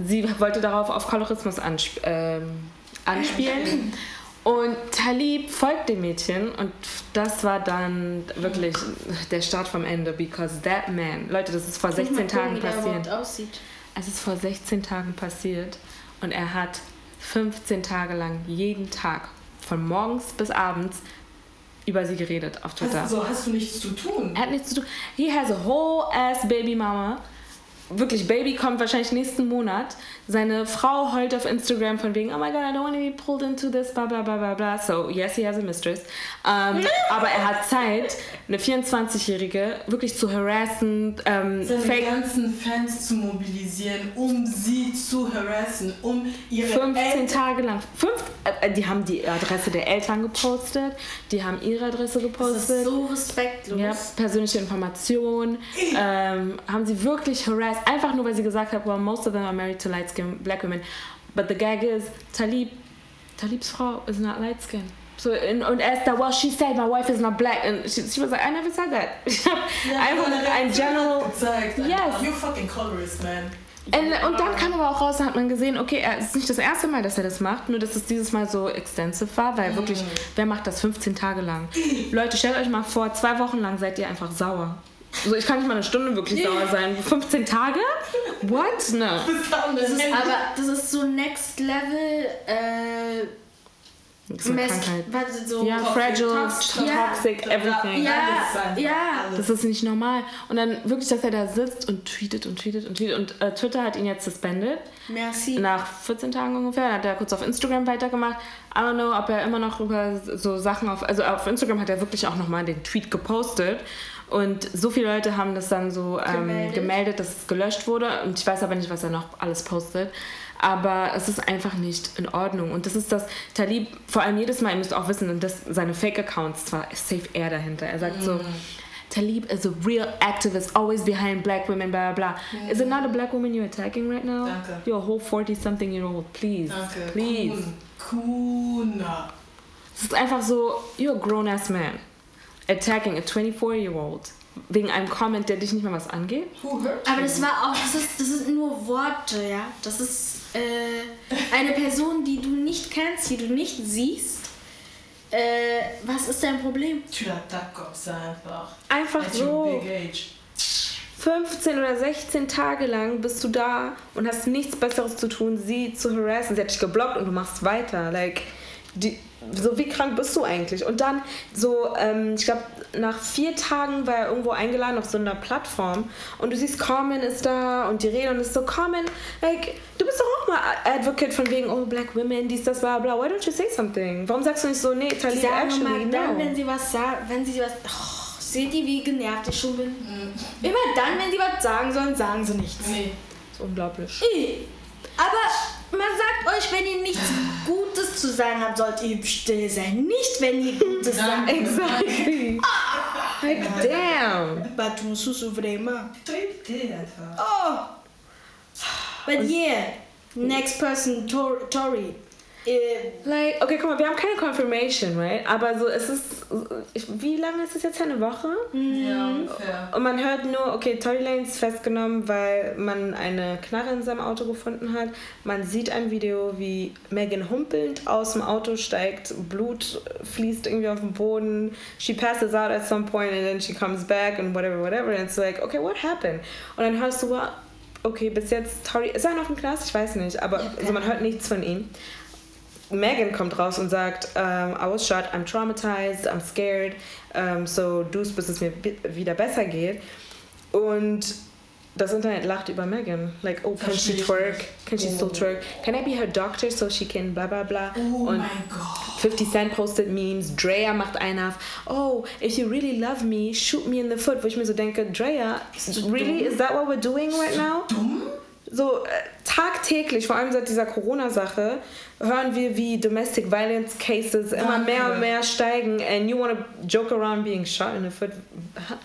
Sie wollte darauf auf Kolorismus ansp ähm, anspielen. Und Talib folgt dem Mädchen und das war dann wirklich der Start vom Ende, because that man, Leute, das ist vor 16 Mal gucken, Tagen wie der passiert. überhaupt aussieht. Es ist vor 16 Tagen passiert und er hat 15 Tage lang, jeden Tag, von morgens bis abends, über sie geredet auf Twitter. Hast, so hast du nichts zu tun. Er hat nichts zu tun. He has a whole ass baby mama. Wirklich, Baby kommt wahrscheinlich nächsten Monat. Seine Frau heult auf Instagram von wegen, oh my god, I don't want to be pulled into this, bla bla bla bla bla. So, yes, he has a mistress. Um, aber er hat Zeit, eine 24-Jährige wirklich zu harassen, ähm, Seine fake ganzen Fans zu mobilisieren, um sie zu harassen, um ihre 15 Eltern- Tage lang. Fünf, äh, die haben die Adresse der Eltern gepostet, die haben ihre Adresse Das gepostet. ist so respektlos. Ja, persönliche Informationen ähm, haben sie wirklich harassed, einfach nur weil sie gesagt hat, well, most of them are married to light skinned black women. But the gag is, Talib, Talibs Frau is not light skinned. So, und, und er ist da, well, she said my wife is not black. And she, she was like, I never said that. Ja, einfach seine ein Reaktion general. gezeigt, Yes. Alter. You fucking colorist, man. Und, und dann kam aber auch raus, da hat man gesehen, okay, es ist nicht das erste Mal, dass er das macht, nur dass es dieses Mal so extensive war, weil wirklich, wer macht das 15 Tage lang? Leute, stellt euch mal vor, zwei Wochen lang seid ihr einfach sauer. So, ich kann nicht mal eine Stunde wirklich sauer sein. 15 Tage? What? No. Dann, das ist Aber das ist so next level äh, Krankheit. warte, so Ja, Toxic, fragile, toxic, toxic, everything. Ja, ja. Das ist nicht normal. Und dann wirklich, dass er da sitzt und tweetet und tweetet und tweetet. Und äh, Twitter hat ihn jetzt suspended. Merci. Nach 14 Tagen ungefähr. Dann hat er kurz auf Instagram weitergemacht. I don't know, ob er immer noch über so Sachen auf. Also auf Instagram hat er wirklich auch nochmal den Tweet gepostet. Und so viele Leute haben das dann so ähm, Gemeldet. gemeldet. dass es gelöscht wurde. Und ich weiß aber nicht, was er noch alles postet. Aber es ist einfach nicht in Ordnung. Und das ist das, Talib, vor allem jedes Mal, ihr müsst auch wissen, und das, seine Fake-Accounts, zwar safe er dahinter. Er sagt so, Talib is a real activist, always behind black women, blah blah blah. Is it not a black woman you're attacking right now? Danke. You're a whole 40-something year old, please. Danke. Please. Kuna. Es ist einfach so, you're a grown-ass man. Attacking a 24-year-old. Wegen einem Comment, der dich nicht mal was angeht. Who hurt Aber das war auch, das, ist, das sind nur Worte, ja. Das ist äh, eine Person, die du nicht kennst, die du nicht siehst. Äh, was ist dein Problem? Comme ça einfach. Einfach so. your big age. 15 oder 16 Tage lang bist du da und hast nichts Besseres zu tun, sie zu harassen. Sie hat dich geblockt und du machst weiter. Like, die, so wie krank bist du eigentlich? Und dann so, ähm, ich glaube, nach vier Tagen war er irgendwo eingeladen auf so einer Plattform und du siehst, Carmen ist da und die reden und es ist so, Carmen, like, du bist doch auch mal Advocate von wegen, oh, black women, dies, das, bla, bla. Why don't you say something? Warum sagst du nicht so, nee, Talia, sagen actually, immer dann, wenn sie was sagen, wenn sie was. Oh, seht ihr, wie genervt ich schon bin? Immer dann, wenn sie was sagen sollen, sagen sie nichts. Nee. Das ist unglaublich. Eh. Aber man sagt euch, wenn ihr nichts Gutes zu sagen habt, sollt ihr still sein. Nicht, wenn ihr Gutes sagt. Exactly. Like, damn. But tu susu einfach. Oh. But yeah, next person, Tor Tori. Like, okay, guck mal, wir haben keine Confirmation, right? Aber so, es ist, wie lange ist es jetzt? Eine Woche? Ja, ungefähr. Und man hört nur, okay, Tory Lane ist festgenommen, weil man eine Knarre in seinem Auto gefunden hat. Man sieht ein Video, wie Megan humpelnd aus dem Auto steigt, Blut fließt irgendwie auf den Boden. She passes out at some point and then she comes back and whatever, whatever. And it's like, okay, what happened? Und dann hörst du, okay, bis jetzt Tory, ist er noch im Knast? Ich weiß nicht, aber also man hört nichts von ihm. Megan kommt raus und sagt, um, I was shot, I'm traumatized, I'm scared, um, so du's, bis es mir wieder besser geht. Und das Internet lacht über Megan. Like, oh, can she twerk? Can she still Oh. twerk? Can I be her doctor so she can bla bla bla? Oh und mein Gott. 50 Cent postet Memes, Drea macht einen auf, oh, if you really love me, shoot me in the foot. Wo ich mir so denke, Drea, really, dumm? is that what we're doing right now? Dumm? So äh, tagtäglich, vor allem seit dieser Corona-Sache, hören wir, wie Domestic Violence Cases immer mehr und mehr steigen. And you want to joke around being shot in the foot.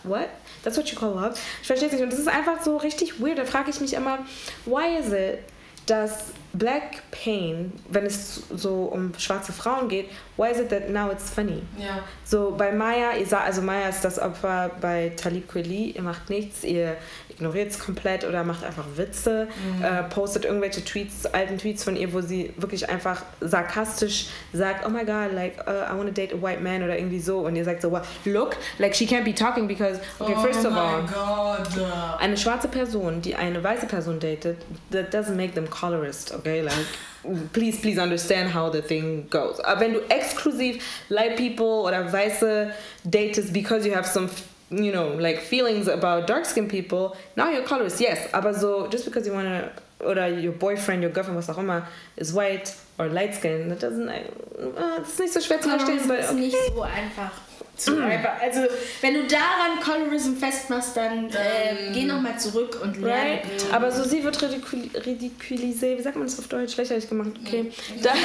What? That's what you call love? Ich verstehe es nicht. Und das ist einfach so richtig weird. Da frage ich mich immer, why is it, dass Black Pain, wenn es so um schwarze Frauen geht, why is it that now it's funny? Ja. So bei Maya, also Maya ist das Opfer bei Talib Kweli, ihr macht nichts, ihr ignoriert es komplett oder macht einfach Witze, äh, postet irgendwelche Tweets, alten Tweets von ihr, wo sie wirklich einfach sarkastisch sagt, oh my god, like uh, I want to date a white man oder irgendwie so und ihr sagt so, well, look, like she can't be talking because, okay, oh first of all, Gott. eine schwarze Person, die eine weiße Person datet, that doesn't make them colorist, okay? Like, please, please understand how the thing goes. Aber wenn du exklusiv light people oder weiße datest because you have some you know, like feelings about dark skinned people, now you're colorist, yes. Aber so, just because you wanna, oder your boyfriend, your girlfriend, was auch immer, is white or light skinned, that doesn't, uh, das ist nicht so schwer zu verstehen. Das ist nicht so einfach. Zu einfach. Also, wenn du daran Colorism festmachst, dann äh, geh nochmal zurück und lerne. Right? Aber so sie wird ridicul ridiculisiert, wie sagt man das auf Deutsch? Lächerlich gemacht, okay. Dann,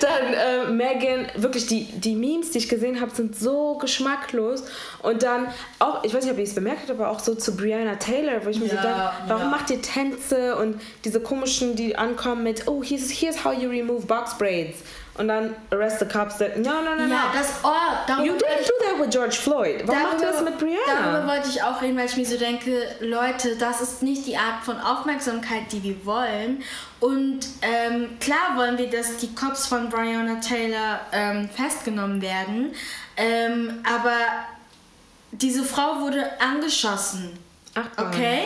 dann äh, Megan, wirklich die, die Memes, die ich gesehen habe, sind so geschmacklos. Und dann auch, ich weiß nicht, ob ihr es bemerkt habt, aber auch so zu Brianna Taylor, wo ich mir Ja, so denke, warum ja. macht ihr Tänze und diese komischen, die ankommen mit, oh, here's, here's how you remove box braids. Und dann arrest the cops that, no, no, no, no. Ja, das, oh, darüber you didn't do that with George Floyd. Warum macht ihr das mit Brianna? Darüber wollte ich auch reden, weil ich mir so denke, Leute, das ist nicht die Art von Aufmerksamkeit, die wir wollen. Und ähm, klar wollen wir, dass die Cops von Breonna Taylor ähm, festgenommen werden. Ähm, aber diese Frau wurde angeschossen. Ach, Okay?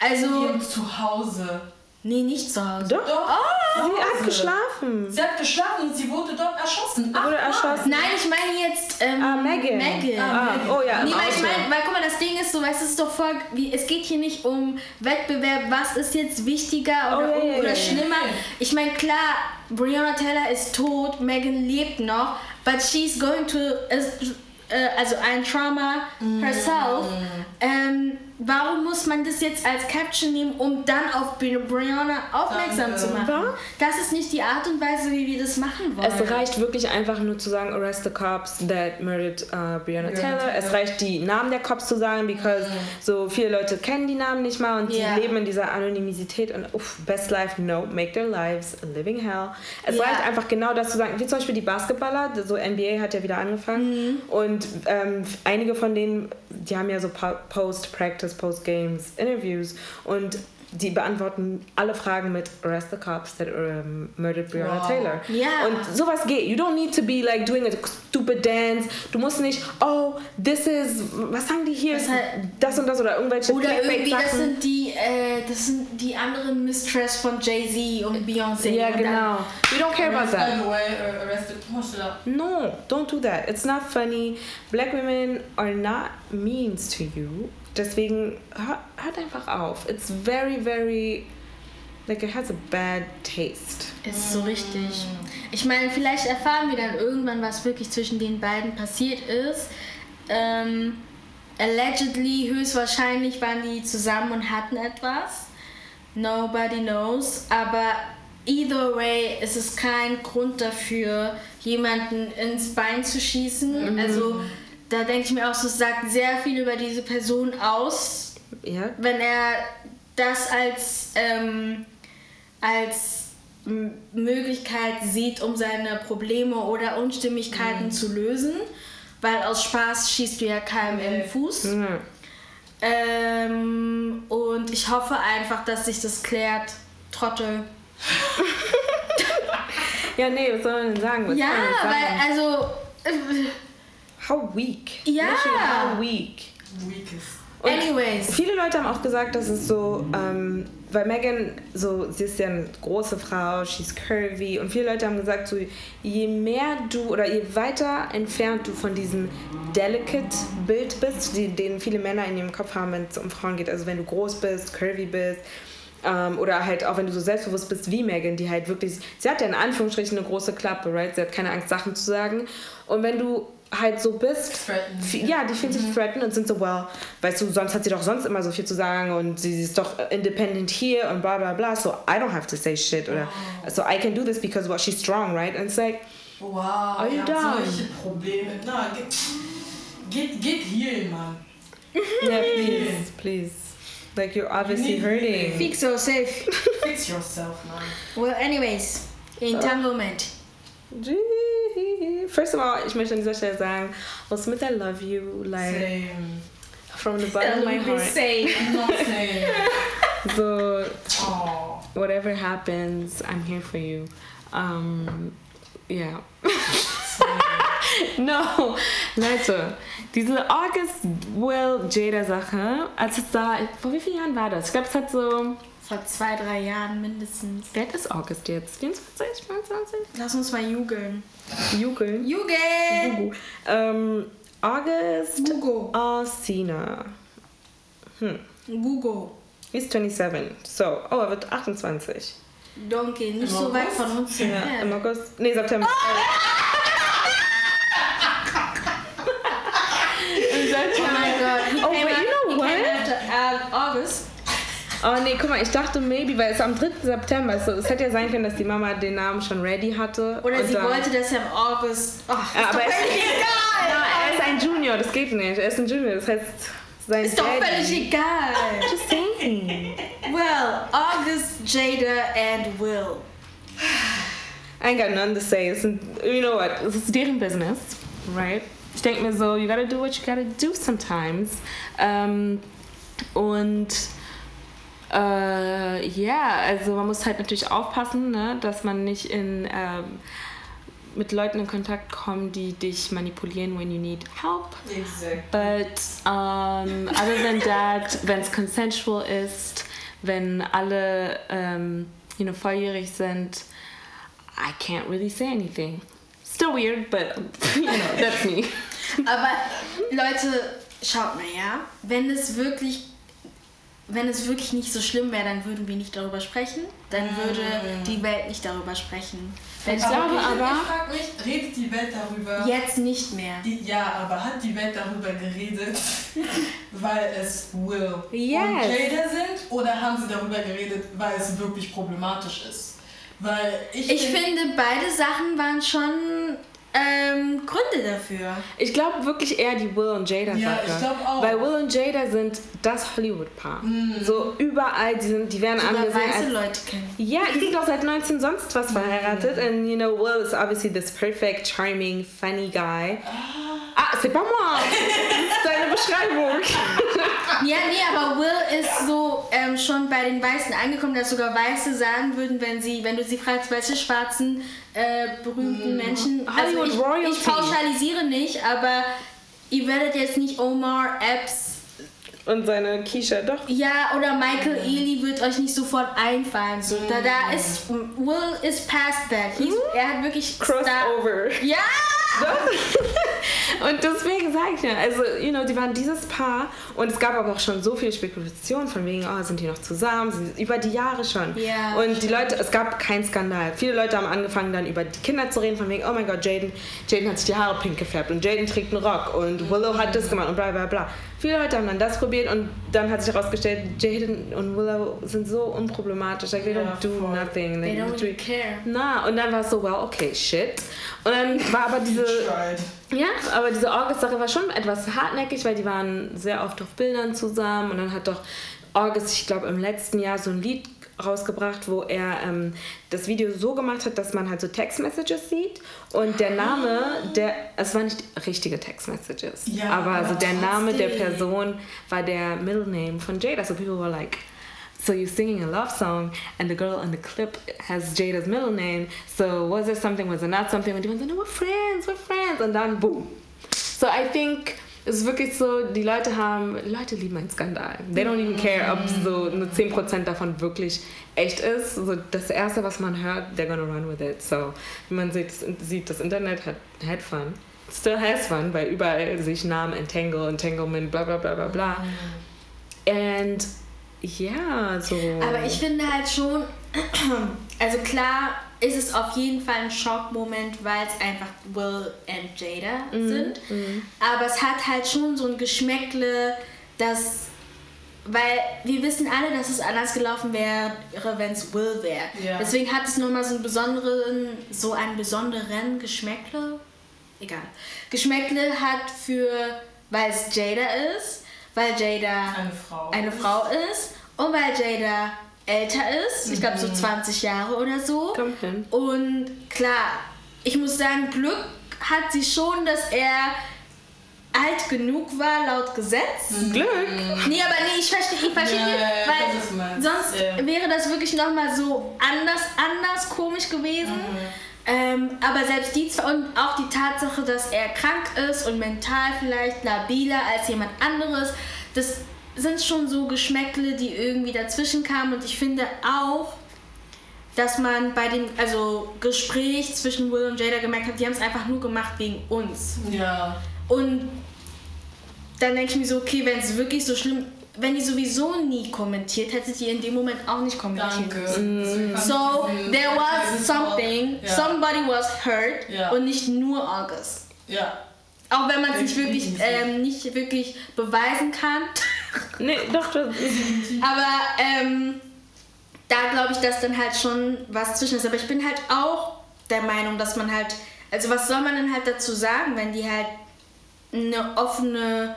Also, Ihrem Zuhause. Nee, nicht zu Hause. Doch. Doch. Sie zu hat geschlafen. Sie hat geschlafen und sie wurde dort erschossen. Sie wurde erschossen. Nein, ich meine jetzt ähm, Ah, Megan. Megan. Ah, oh ja, Nee, weil ich meine, weil guck mal, das Ding ist so, weißt du, es ist doch voll, wie, es geht hier nicht um Wettbewerb, was ist jetzt wichtiger oder, Oh, ja, oder ja. schlimmer. Ich meine, klar, Breonna Taylor ist tot, Megan lebt noch, but she's going to, äh, also ein Trauma herself. Ähm, warum muss man das jetzt als Caption nehmen, um dann auf Bri- Breonna aufmerksam Danke. zu machen? Das ist nicht die Art und Weise, wie wir das machen wollen. Es reicht wirklich einfach nur zu sagen, arrest the cops that murdered uh, Breonna Taylor. Taylor. Es reicht die Namen der Cops zu sagen, because so viele Leute kennen die Namen nicht mal und Ja. die leben in dieser Anonymität und uff, best life, no, make their lives a living hell. Es Ja. reicht einfach genau das zu sagen, wie zum Beispiel die Basketballer, so NBA hat ja wieder angefangen und ähm, einige von denen, die haben ja so Pa- Post-Practice, Post-Games Interviews und die beantworten alle Fragen mit Arrest the cops that um, murdered Breonna Wow. Taylor. Ja. Und sowas geht. You don't need to be like doing a stupid dance. Du musst nicht, oh, this is, was sagen die hier? Das halt- das und das oder irgendwelche Oder irgendwie, das sind die, äh, das sind die anderen Mistress von Jay-Z und Beyoncé. Ja, dann- genau. We don't care about that. No, don't do that. It's not funny. Black women are not means to you. Deswegen hör- hört einfach auf. It's very, very, like it has a bad taste. Ist so richtig. Ich meine, vielleicht erfahren wir dann irgendwann, was wirklich zwischen den beiden passiert ist. Ähm, allegedly, höchstwahrscheinlich waren die zusammen und hatten etwas. Nobody knows. Aber either way ist es kein Grund dafür, jemanden ins Bein zu schießen. Also da denke ich mir auch, so es sagt sehr viel über diese Person aus, Ja? wenn er das als, ähm, als Möglichkeit sieht, um seine Probleme oder Unstimmigkeiten zu lösen. Weil aus Spaß schießt du ja keinem in den Fuß. Ja. Ähm, und ich hoffe einfach, dass sich das klärt. Trottel. Ja, nee, was soll man denn sagen? Was ja, weil, also. How weak. Ja. How weak. Weakest. Und Anyways. Viele Leute haben auch gesagt, dass es so, ähm, weil Megan, so, sie ist ja eine große Frau, she's curvy und viele Leute haben gesagt, so, je mehr du oder je weiter entfernt du von diesem delicate Bild bist, die, den viele Männer in ihrem Kopf haben, wenn es um Frauen geht, also wenn du groß bist, curvy bist, ähm, oder halt auch wenn du so selbstbewusst bist wie Megan, die halt wirklich, sie hat ja in Anführungsstrichen eine große Klappe, right? Sie hat keine Angst, Sachen zu sagen. Und wenn du halt so bist, Threatened. F- ja, die fühlen sich threatened und sind so, well, weißt du, sonst hat sie doch sonst immer so viel zu sagen und sie, ist doch independent hier und bla bla bla, so I don't have to say shit oder so I can do this because well, she's strong, right? And it's like, Wow, Are you habt down? solche Probleme. Na, geht, geht, geht hier, Mann. yeah, please, please. Like you're obviously hurting. Fix yourself. Fix yourself, man. Well, anyways. Entanglement. First of all, ich möchte an dieser Stelle sagen, Will Smith, I love you, like Same. from the bottom of my heart. Say. Not same. So Oh. whatever happens, I'm here for you. Um, yeah. no, Leute, diese August Will Jada Sache, als es da, vor wie vielen Jahren war das? Ich glaube, es hat so Vor zwei, drei Jahren mindestens. Wer ist August jetzt? 24, 25? Lass uns mal jugeln. Jugeln. Jugeln! Hugo. Ähm, August Hugo. Alsina. Google. He's 27. So, oh, er wird 28. Donkey, nicht Im so weit August? von uns Ja, entfernt. im August. Nee, September. Oh mein Gott. Oh, but you know what? after, uh, August. Oh nee, guck mal, ich dachte maybe, weil es am 3. September ist. So, es hätte ja sein können, dass die Mama den Namen schon ready hatte. Oder sie dann- wollte, dass er im August. Oh, ist Ja, doch aber er ist, völlig egal! Ja, er ist ein Junior, das geht nicht. Er ist ein Junior, das heißt, sein Ist doch Daddy. völlig egal. Just saying. Well, August, Jada and Will. I ain't got none to say. It's, you know what? Es ist deren Business, right? Ich denke mir so, you gotta do what you gotta do sometimes. Ähm, und äh, ja, also man muss halt natürlich aufpassen, ne, dass man nicht in ähm, mit Leuten in Kontakt kommt, die dich manipulieren when you need help. Exact. But um, other than that, wenn es consensual ist, wenn alle ähm, you know, volljährig sind, I can't really say anything. Still weird, but you know, that's me. Aber Leute, schaut mal, ja. Wenn es wirklich, wenn es wirklich nicht so schlimm wäre, dann würden wir nicht darüber sprechen. Dann würde die Welt nicht darüber sprechen. Wenn es glaube wirklich aber- ich frage mich, redet die Welt darüber? jetzt nicht mehr. Die, ja, aber hat die Welt darüber geredet, weil es Will Yes. und Jada sind? Oder haben sie darüber geredet, weil es wirklich problematisch ist? Weil ich, Ich find- finde, beide Sachen waren schon ähm, Gründe dafür. Ich glaube wirklich eher die Will und Jada Ja, Sache. ich glaub auch. Weil Will und Jada sind das Hollywood-Paar. So überall, die, sind, die werden Sogar angesehen weiße als Leute kennen. Ja, die sind auch seit 19 sonst was verheiratet. And you know, Will is obviously this perfect, charming, funny guy. Ah, c'est pas moi! Das ist deine Beschreibung. Ja, nee, aber Will ist so ähm, schon bei den Weißen angekommen, dass sogar Weiße sagen würden, wenn sie, wenn du sie fragst, welche schwarzen äh, berühmten Menschen. Also Hollywood ich, Royalty. ich pauschalisiere nicht, aber ihr werdet jetzt nicht Omar Epps. Und seine Keisha, doch. Ja, oder Michael Ealy wird euch nicht sofort einfallen. So, da, da ist Will is past that. He's, er hat wirklich Star- Crossover. Ja! Und deswegen sage ich ja, also, you know, die waren dieses Paar und es gab aber auch schon so viele Spekulationen von wegen, oh, sind die noch zusammen? Sie- Über die Jahre schon. Ja, und die Leute, es gab keinen Skandal. Viele Leute haben angefangen dann über die Kinder zu reden, von wegen, oh mein Gott, Jaden, Jaden hat sich die Haare pink gefärbt und Jaden trägt einen Rock und Willow hat das gemacht und bla bla bla. Viele Leute haben dann das probiert und dann hat sich herausgestellt, Jaden und Willow sind so unproblematisch. Like, they Ja, don't do voll. nothing. They They don't even care. Na, und dann war es so, well, okay, shit. Und dann war aber diese, ja, aber diese August-Sache war schon etwas hartnäckig, weil die waren sehr oft auf Bildern zusammen und dann hat doch August, ich glaube, im letzten Jahr so ein Lied rausgebracht, wo er ähm, das Video so gemacht hat, dass man halt so Text-Messages sieht und der Name, der, es waren nicht richtige Text-Messages, Ja, aber aber so der Name der. Person war der Middle Name von Jada, so people were like, So you're singing a love song, and the girl in the clip has Jada's middle name. So was there something? Was there not something? Und die waren so, no, we're friends, we're friends. Und dann boom. So I think es ist wirklich so, die Leute haben, Leute lieben einen Skandal. They don't even care, ob so nur 10% davon wirklich echt ist. So das Erste, was man hört, they're gonna run with it. So wie man sieht, sieht, das Internet hat, had fun. Still has fun, weil überall sich Namen Entangle, Entanglement, bla bla bla bla bla. And ja, so. Aber ich finde halt schon, also klar ist es auf jeden Fall ein Schockmoment, weil es einfach Will und Jada sind. Aber es hat halt schon so ein Geschmäckle, dass, weil wir wissen alle, dass es anders gelaufen wäre, wenn es Will wäre. Ja. Deswegen hat es nochmal so einen besonderen, so einen besonderen Geschmäckle. Egal. Geschmäckle hat für, weil es Jada ist, weil Jada Eine Frau. eine Frau ist und weil Jada älter ist, ich glaube so 20 Jahre oder so. Kommt hin. Und klar, ich muss sagen, Glück hat sie schon, dass er alt genug war laut Gesetz. Glück. Nee, aber nee, ich verstehe, ich verstehe, Ja, weil sonst Ja. wäre das wirklich nochmal so anders, anders komisch gewesen. Ähm, aber selbst die zwei und auch die Tatsache, dass er krank ist und mental vielleicht labiler als jemand anderes, das sind schon so Geschmäckle, die irgendwie dazwischen kamen und ich finde auch, dass man bei dem also Gespräch zwischen Will und Jada gemerkt hat, die haben es einfach nur gemacht wegen uns. Ja. Und dann denke ich mir so, okay, wenn es wirklich so schlimm, wenn die sowieso nie kommentiert, hätte die in dem Moment auch nicht kommentiert. Danke. Fand So, there was something, Ja. somebody was hurt Ja. und nicht nur August. Ja. Auch wenn man es nicht wirklich, ähm, nicht wirklich beweisen kann. Nee, doch, das Aber ähm, da glaube ich, dass dann halt schon was zwischen ist. Aber ich bin halt auch der Meinung, dass man halt, also was soll man denn halt dazu sagen, wenn die halt eine offene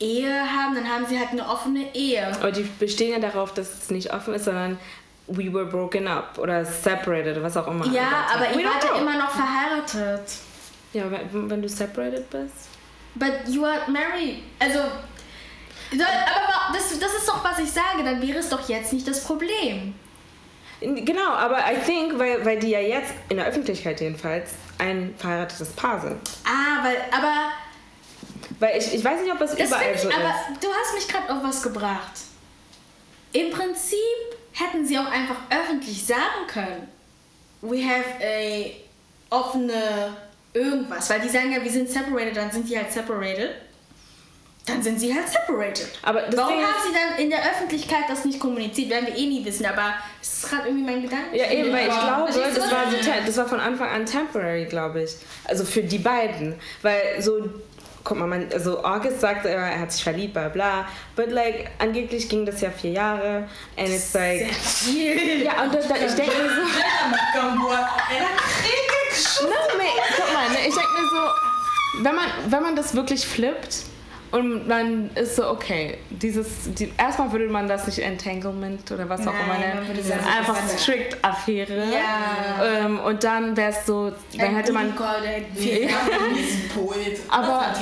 Ehe haben, dann haben sie halt eine offene Ehe. Aber die bestehen ja darauf, dass es nicht offen ist, sondern we were broken up oder separated oder was auch immer. Ja, aber ihr wart ja immer noch verheiratet. Ja, wenn, du separated bist. But you are married. Also, aber das, das ist doch, was ich sage, dann wäre es doch jetzt nicht das Problem. Genau, aber I think, weil, weil die ja jetzt in der Öffentlichkeit jedenfalls ein verheiratetes Paar sind. Ah, weil, aber Weil ich, ich weiß nicht, ob das Das überall ich, so aber ist. du hast mich gerade auf was gebracht. Im Prinzip hätten sie auch einfach öffentlich sagen können, we have a offene irgendwas, weil die sagen ja, wir sind separated, dann sind die halt separated. Dann sind sie halt separated. Aber das Warum haben sie dann in der Öffentlichkeit das nicht kommuniziert? Werden wir eh nie wissen, aber es ist gerade irgendwie mein Gedanke. Ja, eben, weil ich glaube, das war, so, das war von Anfang an temporary, glaube ich. Also für die beiden. Weil so, guck mal, man, also August sagte immer, er hat sich verliebt, bla bla. But like, angeblich ging das ja vier Jahre. And it's like. Ja, und da, da, ich denke mir so. Er. No, mate, guck mal, ne, ich denke mir so, wenn man, wenn man das wirklich flippt und man ist so, okay, dieses, die, erstmal würde man das nicht Entanglement oder was auch Nein, immer man nennen, einfach strict Affäre. Ja. Ähm, und dann wäre es so, dann hätte man, Nee, Poet. Aber-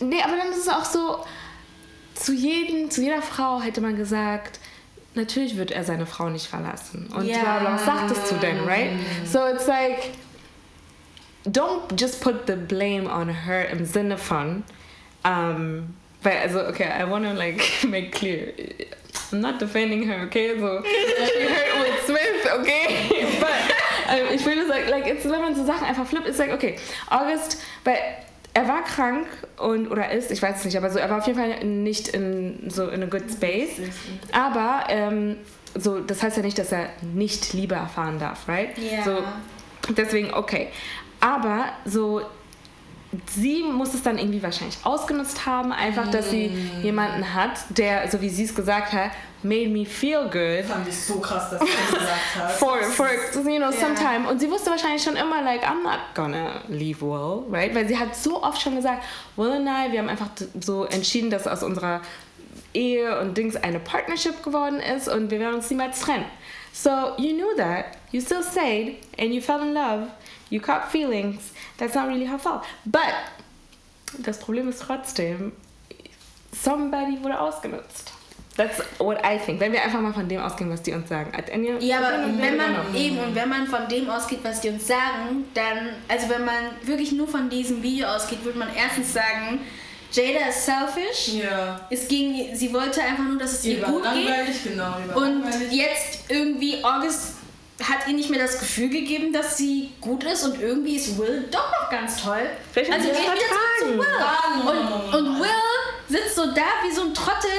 nee, aber dann ist es auch so, zu, jedem, zu jeder Frau hätte man gesagt, natürlich wird er seine Frau nicht verlassen. Und Ja. bla bla, was sagtest du denn, right? So it's like, don't just put the blame on her im Sinne von, um, weil, also, okay, I want to like make clear, I'm not defending her, okay? So, she hurt Will Smith, okay? But ähm, ich will nur sagen, like, it's, wenn man so Sachen einfach flippt, ist like, okay, August, weil er war krank und oder ist, ich weiß es nicht, aber so, er war auf jeden Fall nicht in so in a good space. Aber ähm, so, das heißt ja nicht, dass er nicht Liebe erfahren darf, right? Ja. So, deswegen, okay. Aber so, sie muss es dann irgendwie wahrscheinlich ausgenutzt haben, einfach, dass sie Mm. jemanden hat, der, so wie sie es gesagt hat, made me feel good. Fand ich so krass, dass er das gesagt hat. For, for you know, time. Und sie wusste wahrscheinlich schon immer, like, I'm not gonna leave Will, right? Weil sie hat so oft schon gesagt, Will und I, wir haben einfach so entschieden, dass aus unserer Ehe und Dings eine Partnership geworden ist und wir werden uns niemals trennen. So, you knew that. You still stayed and you fell in love. You caught feelings. That's not really her fault. But, das Problem ist trotzdem, somebody wurde ausgenutzt. That's what I think. Wenn wir einfach mal von dem ausgehen, was die uns sagen. At any- Ja, aber wenn man eben und wenn man von dem ausgeht, was die uns sagen, dann, also wenn man wirklich nur von diesem Video ausgeht, würde man erstens sagen, Jada ist selfish. Ja. Es ging, sie wollte einfach nur, dass es ihr war gut geht. langweilig, genau. Und jetzt irgendwie August hat ihr nicht mehr das Gefühl gegeben, dass sie gut ist und irgendwie ist Will doch noch ganz toll. Vielleicht also geht wieder zurück zu. Will. Und, und Will sitzt so da wie so ein Trottel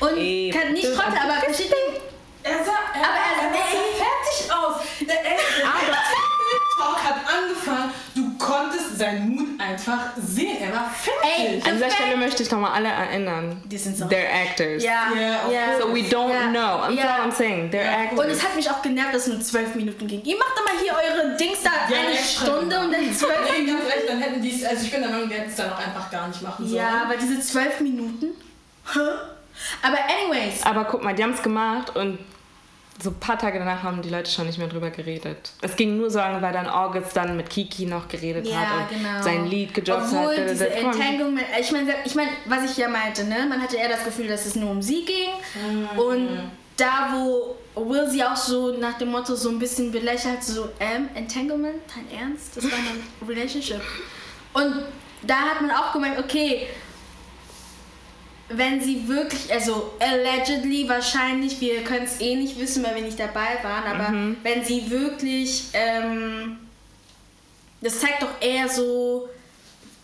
und Ey, kann nicht Trottel, aber versteht? Er sah, er, Aber er- er, sah ey. fertig aus. Der, der Talk hat angefangen. Du konntest seinen Mut einfach sehen. Er war Ey, fertig. An dieser Stelle möchte ich nochmal alle erinnern. Die sind so- They're actors. Ja, of ja. So we don't Ja. know. I'm Ja. all I'm saying. They're Ja. actors. Und es hat mich auch genervt, dass es nur zwölf Minuten ging. Ihr macht doch mal hier eure Dings da Ja, eine Stunde gemacht. und dann zwölf Nee, Minuten. ganz ehrlich, dann hätten die es, also ich bin der Meinung, die hätten es dann auch einfach gar nicht machen sollen. Ja, aber diese zwölf Minuten. Hä? Aber anyways. Aber guck mal, die haben es gemacht und so ein paar Tage danach haben die Leute schon nicht mehr drüber geredet. Es ging nur so lange, weil dann August dann mit Kiki noch geredet Ja, hat und genau. sein Lied gedroppt Obwohl hat. diese Komm. Entanglement, ich meine, ich mein, was ich ja meinte, ne? man hatte eher das Gefühl, dass es nur um sie ging. Mhm. Und da, wo Will sie auch so nach dem Motto so ein bisschen belächelt, so, ähm, Entanglement, dein Ernst? Das war eine Relationship. Und da hat man auch gemerkt, okay, wenn sie wirklich, also allegedly wahrscheinlich, wir können es eh nicht wissen, weil wir nicht dabei waren, aber Mhm. wenn sie wirklich, ähm, das zeigt doch eher so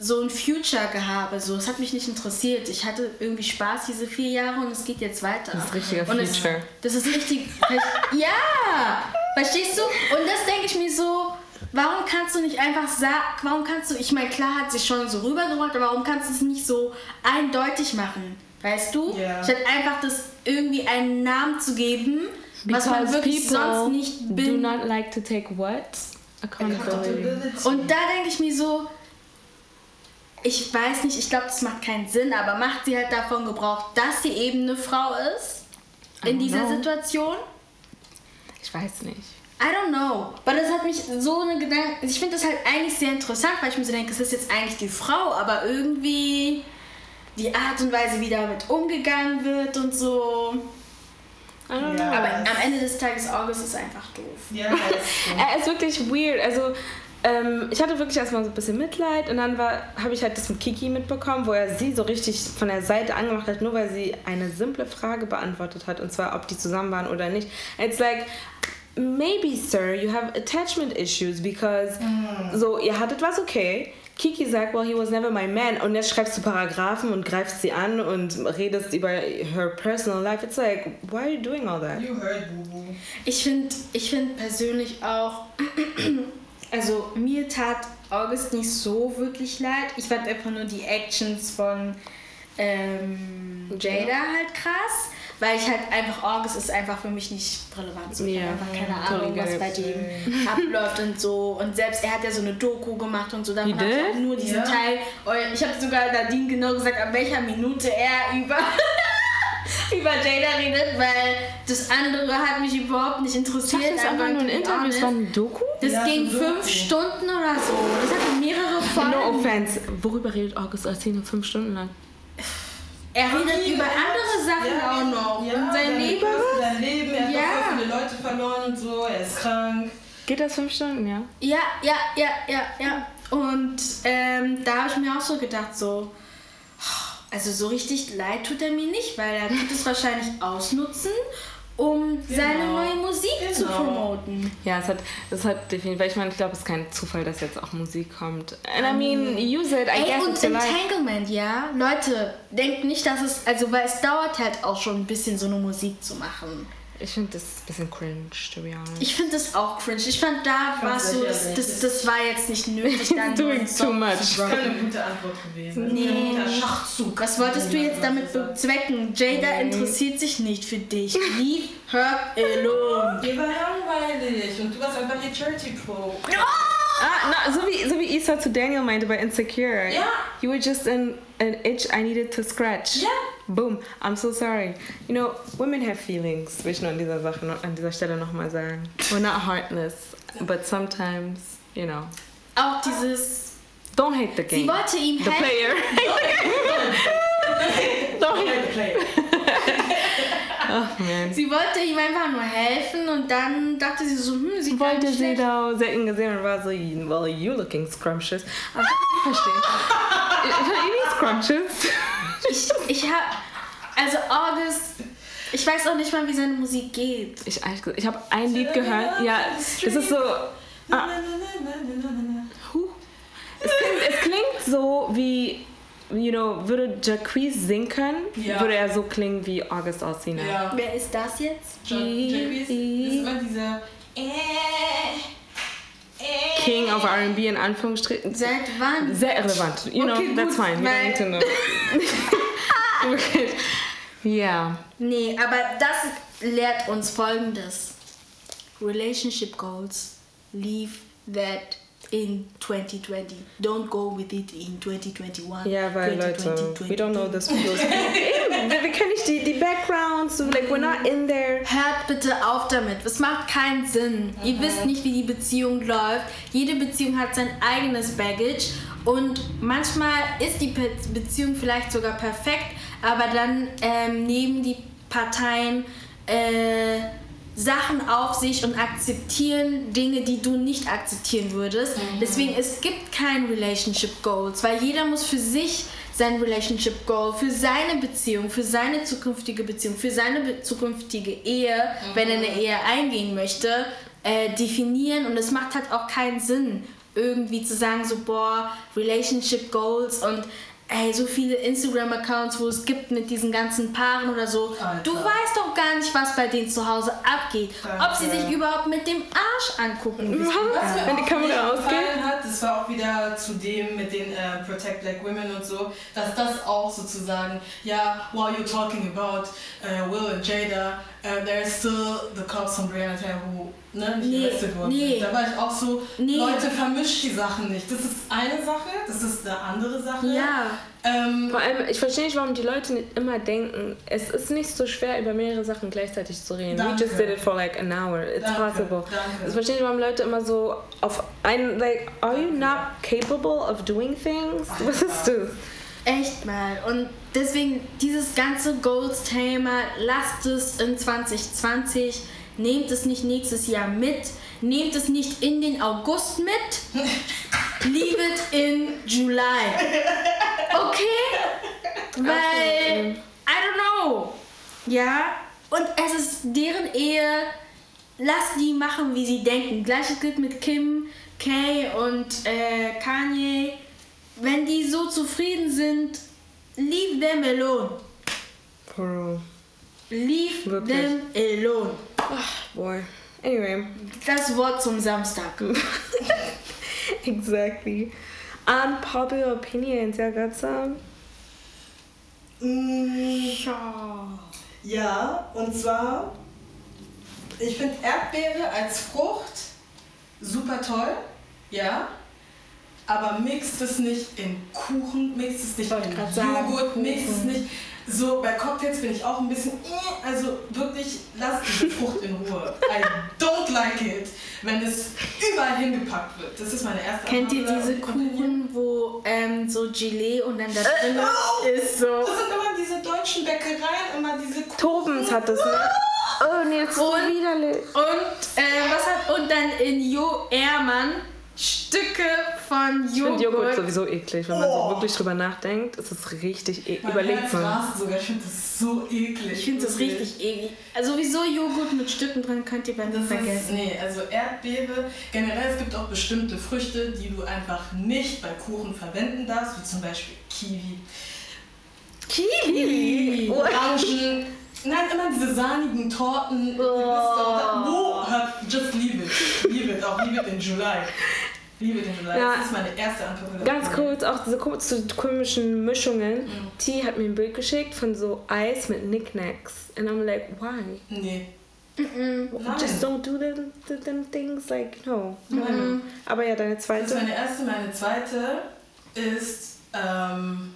so ein Future-Gehabe. So, es hat mich nicht interessiert. Ich hatte irgendwie Spaß diese vier Jahre und es geht jetzt weiter. Das ist richtiger und Future. Das ist richtig. ja! Verstehst du? Und das denke ich mir so. Warum kannst du nicht einfach sagen, warum kannst du, ich meine, klar hat sich schon so rübergebracht, aber warum kannst du es nicht so eindeutig machen? Weißt du? Ja. Statt einfach das irgendwie einen Namen zu geben, was man wirklich sonst nicht do bin. not like to take what? Accountability. Und da denke ich mir so, ich weiß nicht, ich glaube, das macht keinen Sinn, aber macht sie halt davon Gebrauch, dass sie eben eine Frau ist in I don't dieser know. Situation? Ich weiß nicht. I don't know. Aber das hat mich so eine Gedanken. Ich finde das halt eigentlich sehr interessant, weil ich mir so denke, es ist jetzt eigentlich die Frau, aber irgendwie die Art und Weise, wie damit umgegangen wird und so. I don't Ja. know. Aber am Ende des Tages, August ist einfach doof. Ja, Er ist wirklich weird. Also, ähm, ich hatte wirklich erstmal so ein bisschen Mitleid und dann habe ich halt das mit Kiki mitbekommen, wo er sie so richtig von der Seite angemacht hat, nur weil sie eine simple Frage beantwortet hat und zwar, ob die zusammen waren oder nicht. It's like, maybe, sir, you have attachment issues because, so, ihr hattet was okay. Kiki sagt, well, he was never my man. Und jetzt schreibst du Paragraphen und greifst sie an und redest über her personal life. It's like, why are you doing all that? You heard, Boo Boo. Ich finde ich find persönlich auch, also mir tat August nicht so wirklich leid. Ich fand einfach nur die Actions von ähm, Jada halt krass, weil ich halt einfach, August ist einfach für mich nicht relevant. So, ich Ja, hab einfach keine Ahnung, was bei dem abläuft und so. Und selbst er hat ja so eine Doku gemacht und so. Davon He hab ich nur diesen Ja. Teil. Oh, Ich habe sogar Nadine genau gesagt, ab welcher Minute er über über Jada redet, weil das andere hat mich überhaupt nicht Ich interessiert. das ist einfach nur ein Interview, honest, war ein Doku? Das Ja, ging so fünf Doku. Stunden oder so. Das hatte mehrere Folgen. No offense. Worüber redet August Alsina fünf Stunden lang? Er redet Ja, über andere Sachen ja, auch noch. Ja, und sein Leben. Sein Leben, er hat Ja. ja. viele Leute verloren und so, er ist krank. Geht das fünf Stunden, ja? Ja, ja, ja, ja, ja. Und ähm, da habe ich mir auch so gedacht, so, also so richtig leid tut er mir nicht, weil er tut es wahrscheinlich ausnutzen, um seine Genau. neue Musik zu Genau. promoten. Ja, es hat, es hat definitiv, weil ich meine, ich glaube, es ist kein Zufall, dass jetzt auch Musik kommt. And I mean, use it, I Ey, guess und. Entanglement, ja? Leute, denkt nicht, dass es, also, weil es dauert halt auch schon ein bisschen, so eine Musik zu machen. Ich finde das ein bisschen cringe, to be honest. Ich finde das auch cringe. Ich fand, da war es so, das, das, das war jetzt nicht nötig, dann doing too much. Das ist droppen. keine gute Antwort gewesen. Nee. Ein guter Schachzug. Was wolltest du jetzt damit be bezwecken? Jada interessiert sich nicht für dich. Leave her alone. Die war langweilig und du warst einfach die Charity Pro. Ah, no, so wie, so wie Isa zu Daniel meinte bei Insecure. Ja. You were just an, an itch I needed to scratch. Ja. Boom, I'm so sorry. You know, women have feelings, will ich nur an dieser Sache, noch- an dieser Stelle nochmal sagen. We're not heartless, but sometimes, you know, Auch dieses, don't hate the game. sie wollte ihm the helfen. player. don't hate. Man. Sie wollte ihm einfach nur helfen und dann dachte sie so, hm, sie kann Wollte nicht sie schlecht. da, sie hat ihn gesehen und war so, well, you looking scrumptious. Aber ich verstehe. You need scrumptious. Ich, ich hab, also August, ich weiß auch nicht mal, wie seine Musik geht. Ich, ich habe ein Lied gehört. Ja, das ist so. Ah, huh. es, klingt, es klingt so wie, you know, würde Jacquees singen können, Ja. würde er so klingen wie August Alsina. Ja. Wer ist das jetzt? John Jacques, das ist immer dieser. Äh, äh. King of R&B in Anführungsstrichen. Seit wann? Sehr irrelevant. You know, Okay, gut, that's fine. Don't weil- need to know. okay. Ja. Nee, aber das lehrt uns folgendes. Relationship goals, leave that in 2020. Don't go with it in 2021. Ja, weil Leute, 2020, we don't know this wir kennen nicht die, die Backgrounds, so, like we're not in there. Hört bitte auf damit. Es macht keinen Sinn. Ihr wisst nicht, wie die Beziehung läuft. Jede Beziehung hat sein eigenes Baggage. Und manchmal ist die Beziehung vielleicht sogar perfekt, aber dann ähm, nehmen die Parteien äh, Sachen auf sich und akzeptieren Dinge, die du nicht akzeptieren würdest. Deswegen, es gibt kein Relationship Goals, weil jeder muss für sich sein Relationship Goal für seine Beziehung, für seine zukünftige Beziehung, für seine be zukünftige Ehe, mhm. wenn er eine Ehe eingehen möchte, äh, definieren. Und es macht halt auch keinen Sinn, irgendwie zu sagen, so, boah, Relationship Goals und ey, so viele Instagram-Accounts, wo es gibt mit diesen ganzen Paaren oder so. Alter. Du weißt doch gar nicht, was bei denen zu Hause abgeht. Danke. Ob sie sich überhaupt mit dem Arsch angucken. Was ja. Wenn die Kamera ausgeht. Hat, das war auch wieder zu dem mit den äh, Protect Black Women und so, dass das auch sozusagen, ja, while you're talking about uh, Will and Jada, uh, there's still the cops on Brianna who ne, nicht nee, arrested worden nee. Da war ich auch so, nee. Leute, vermischt die Sachen nicht. Das ist eine Sache, das ist eine andere Sache. Ja. Ähm, Vor allem, ich verstehe nicht, warum die Leute nicht immer denken, es ist nicht so schwer, über mehrere Sachen gleichzeitig zu reden. Danke. We just did it for like an hour. It's danke, possible. Danke. Ich verstehe nicht, warum Leute immer so auf einen, like, are you not capable of doing things? Was ist das? Echt mal. Und deswegen dieses ganze Goals-Thema, lasst es in 2020 Nehmt es nicht nächstes Jahr mit. Nehmt es nicht in den August mit. Leave it in July. Okay? Weil, I don't know. Ja? Und es ist deren Ehe. Lass die machen, wie sie denken. Gleiches gilt mit Kim, Kay und äh, Kanye. Wenn die so zufrieden sind, leave them alone. For real. Leave Wirklich? them alone. Ach, boy. Anyway. Das Wort zum Samstag. exactly. Unpopular opinions, ja, got some? Mm, ja. ja, und zwar, ich finde Erdbeere als Frucht super toll, ja, aber mixt es nicht in Kuchen, mixt es nicht in Joghurt, mixt es nicht so, bei Cocktails bin ich auch ein bisschen, äh, also wirklich, lass die Frucht in Ruhe. I don't like it, wenn es überall hingepackt wird. Das ist meine erste Kennt ihr diese Kuchen, wo ähm, so Gelee und dann da äh, drin äh, ist so... Das sind immer diese deutschen Bäckereien, immer diese Kuchen. Tobens hat das, ne? Oh, nee, jetzt und, widerlich. Und, äh, was hat, und dann in Jo Ehrmann Stücke von Joghurt. Ich finde Joghurt sowieso eklig. Wenn man so wirklich drüber nachdenkt, ist es richtig eklig. Überlegt man. sogar. Ich finde das so eklig. Ich finde das richtig eklig. Also sowieso Joghurt mit Stücken drin könnt ihr bei mir vergessen. Ist, nee, also Erdbeere. Generell, es gibt auch bestimmte Früchte, die du einfach nicht bei Kuchen verwenden darfst, wie zum Beispiel Kiwi. Kiwi? Orangen. Nein, immer diese sahnigen Torten. Oh. Wo? Just leave it. Leave it. Auch leave it in July. Liebe den July. Ja, das ist meine erste Antwort. Ganz kurz, auch diese komischen Mischungen. Mhm. T hat mir ein Bild geschickt von so Eis mit Knickknacks. And I'm like, why? Nee. Mm -mm. Just don't do them, them things like, no. Mm Aber ja, deine zweite. Das ist meine erste. Meine zweite ist, ähm,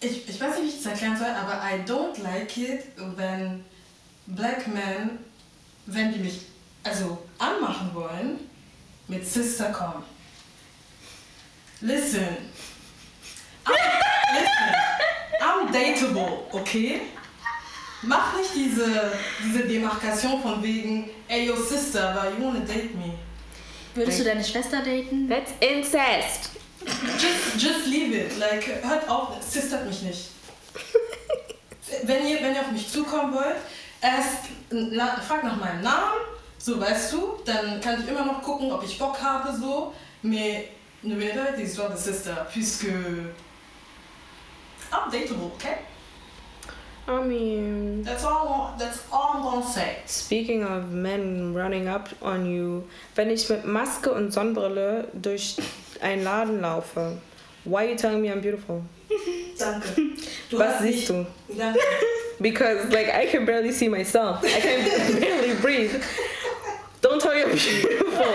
ich, ich weiß nicht, wie ich das erklären soll, aber I don't like it, wenn black men, wenn die mich also anmachen wollen, mit Sister kommen. Listen. I'm, listen. I'm dateable, okay? Mach nicht diese, diese Demarkation von wegen, ey, yo, Sister, but you wanna date me. Würdest du deine Schwester daten? That's incest. Just, just leave it. Like, hört auf, sistert mich nicht. wenn, ihr, wenn ihr auf mich zukommen wollt, erst na, fragt nach meinem Namen, so, weißt du, dann kann ich immer noch gucken, ob ich Bock habe, so. Mais ne venez pas avec des histoires de sister, puisque. I'm dateable, okay? I mean, that's all. That's all I'm gonna say. Speaking of men running up on you, wenn ich mit Maske und Sonnenbrille durch einen Laden laufe, why are you telling me I'm beautiful? Danke. Du Was siehst du? Danke. Because like I can barely see myself. I can barely breathe. Don't tell you're beautiful.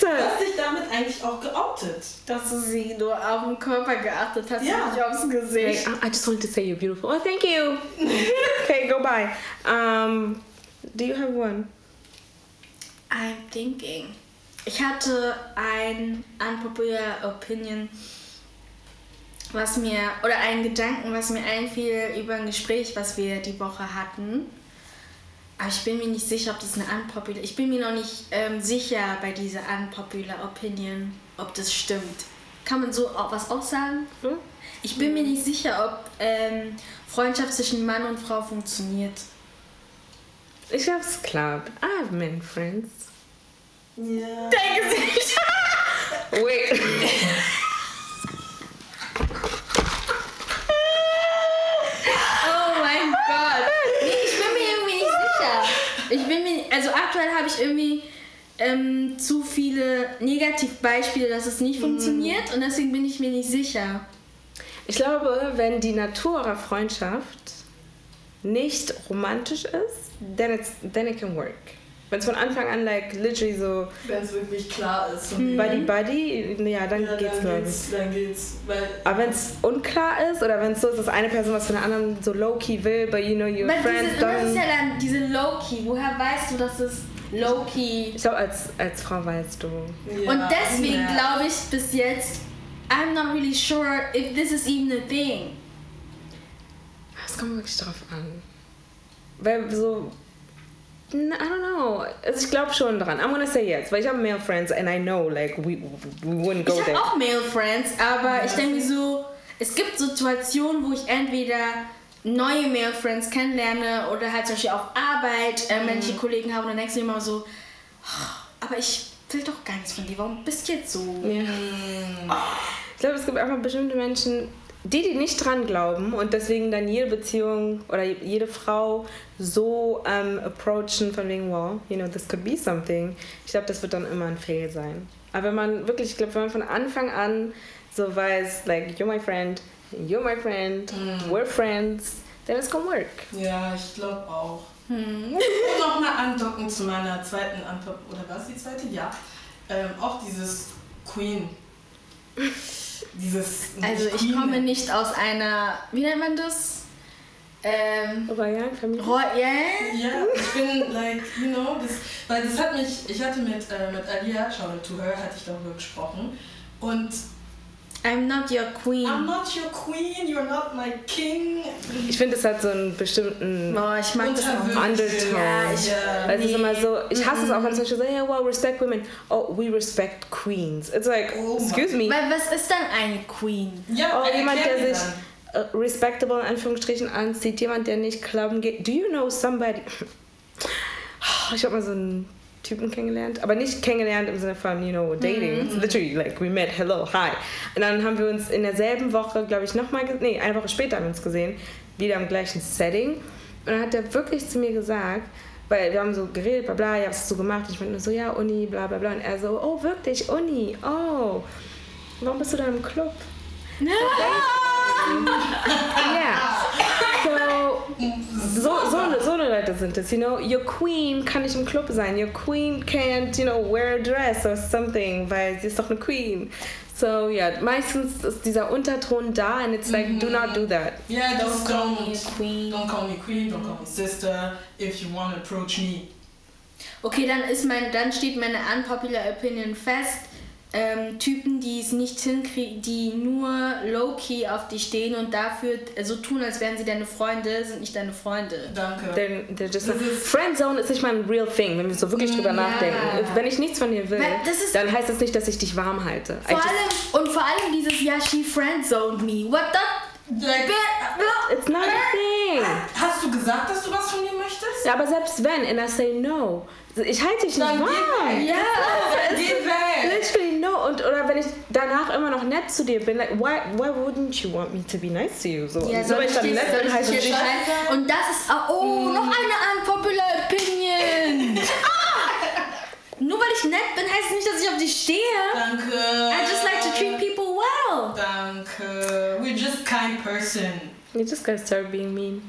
Du hast dich damit eigentlich auch geoutet. Dass du sie nur auf den Körper geachtet hast, ja. nicht aufs Gesicht. Like, I just wanted to say you're beautiful. Oh, thank you. okay, go bye. Um, do you have one? I'm thinking. Ich hatte ein unpopular Opinion, was mir, oder einen Gedanken, was mir einfiel über ein Gespräch, was wir die Woche hatten. Aber ich bin mir nicht sicher, ob das eine unpopular. Ich bin mir noch nicht ähm, sicher bei dieser unpopular Opinion, ob das stimmt. kann man so auch was auch sagen? Hm? Ich bin mir nicht sicher, ob ähm, Freundschaft zwischen Mann und Frau funktioniert. Ich glaube, es klappt. I have men friends. Ja. Dein Gesicht! Wait. Oh mein Gott! Nee, ich bin mir irgendwie nicht sicher. Ich bin mir, also aktuell habe ich irgendwie ähm, zu viele Negativbeispiele, dass es nicht funktioniert und deswegen bin ich mir nicht sicher. Ich glaube, wenn die Natur eurer Freundschaft nicht romantisch ist, then, it's, then it can work. Wenn es von Anfang an like literally so Wenn es wirklich klar ist. Hm. Buddy buddy, ja, dann ja, geht's dann glaube ich. geht's, dann geht's, weil Aber wenn es unklar ist oder wenn es so ist, dass eine Person was von der anderen so low-key will, but you know your Weil friends diese, das ist ja dann diese Low-Key. Woher weißt du, dass es Low-Key Ich glaube, als, als Frau weißt du. ja, Und deswegen ja. glaube ich bis jetzt, I'm not really sure if this is even a thing. Es kommt wirklich drauf an. Weil so. I don't know. Also ich glaube schon dran. I'm gonna say yes. Weil ich habe male friends and I know like we, we wouldn't go Ich habe there. auch Male Friends, aber Ja. ich denke so, es gibt Situationen, wo ich entweder neue Male Friends kennenlerne oder halt zum Beispiel auf Arbeit äh, männliche Kollegen habe und dann denkst du immer so, "Oh, aber ich will doch gar nichts von dir, warum bist du jetzt so? Ja. Ich glaube, es gibt einfach bestimmte Menschen, die, die nicht dran glauben und deswegen dann jede Beziehung oder jede Frau so ähm, approachen von wegen, wow, you know, this could be something. Ich glaube, das wird dann immer ein Fail sein. Aber wenn man wirklich, ich glaube, wenn man von Anfang an so weiß, like, you're my friend, you're my friend, we're friends, then it's gonna work. Ja, ich glaube auch. Hm. Und nochmal andocken zu meiner zweiten Antwort, oder was die zweite? Ja. Ähm, auch dieses Queen. Dieses. Also ich Queen, komme nicht aus einer, wie nennt man das? Ähm, Royal Familie. Royal? Ja, ich bin like, you know, das, weil das hat mich, ich hatte mit, äh, mit Alia, shout out to her, hatte ich darüber gesprochen. Und I'm not your queen. I'm not your queen, you're not my king. Ich finde, es hat so einen bestimmten Boah, ich mag das auch. Undertone. Ja, ich- Ja. Weil es ist immer so, ich hasse es auch, wenn zum Beispiel so, yeah, well, respect women. Oh, we respect queens. It's like, Oh excuse me. Weil was ist dann eine Queen? Ja, Oh, jemand, der sich dann. äh, respectable in Anführungsstrichen anzieht, jemand, der nicht clubben geht. Do you know somebody? Ich habe mal so einen Typen kennengelernt, aber nicht kennengelernt im Sinne von, you know, dating. It's literally like we met, hello, hi. Und dann haben wir uns in derselben Woche, glaube ich, nochmal, nee, eine Woche später haben wir uns gesehen, wieder im gleichen Setting. Und dann hat er wirklich zu mir gesagt, weil wir haben so geredet, bla bla, ja, was hast du gemacht? Und ich meinte nur so, ja, Uni, bla bla bla. Und er so, oh, wirklich, Uni, oh. Warum bist du da im Club? Ja. So, so, so, eine- Leute sind es, you know. Your queen kann nicht im Club sein. Your queen can't, you know, wear a dress or something, weil sie ist doch eine queen. So, ja, meistens ist dieser Unterton da and it's like, do not do that. Yeah, just Don't call me don't. queen. Don't call me queen, don't call me sister. If you want to approach me. Okay, dann ist mein, dann steht meine unpopular opinion fest. Ähm, Typen, die es nicht hinkriegen, die nur low-key auf dich stehen und dafür so tun, als wären sie deine Freunde, sind nicht deine Freunde. Danke. They're, they're just Das ist- Friendzone ist nicht mal ein real thing, wenn wir so wirklich drüber Ja. nachdenken. Wenn ich nichts von dir will, Weil das ist- dann heißt das nicht, dass ich dich warm halte. I Vor just- allem, und vor allem dieses, ja, she friendzoned me. What the? Like, it's not a thing. hast du gesagt, dass du was von mir möchtest? Ja, aber selbst wenn, and I say no, ich halte dich nicht Dann weg. Ja, geh weg. Literally no. Und, oder wenn ich danach immer noch nett zu dir bin, like, why, why wouldn't you want me to be nice to you? So, Ja, nur soll weil ich dann dir, nett soll bin, ich heißt es nicht. Und das ist, oh, noch eine unpopular opinion. Nur weil ich nett bin, heißt es nicht, dass ich auf dich stehe. Danke. I just like to treat people well. Danke. We're just kind person. You just gotta start being mean.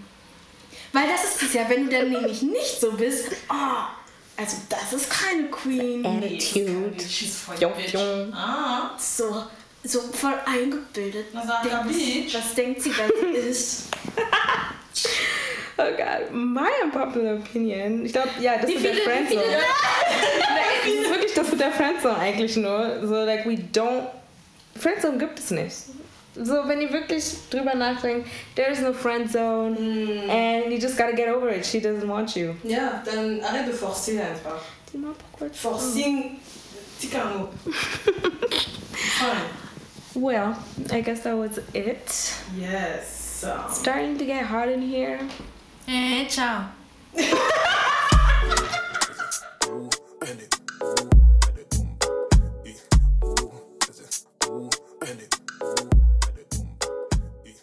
Weil das ist es ja, wenn du dann nämlich nicht so bist, oh, also das ist keine Queen. Attitude. Jung. Ah. So, so voll eingebildet. Na, sag Denkt- ja, Bitch. was denkt sie, wer sie ist? Oh God, my unpopular opinion. Ich glaube, ja, das Wie mit der wie Friendzone. viele? Das ist wirklich das mit der Friendzone eigentlich nur. So, like, we don't... Friendzone gibt es nicht. So, wenn ihr wirklich drüber nachdenkt, there is no Friendzone mm. and you just gotta get over it. She doesn't want you. Ja, dann arrête de forcer einfach. Dis-moi pourquoi tu- Forcing, tika un mot. Well, I guess that was it. Yes. So. Starting to get hot in here. Äh, ciao.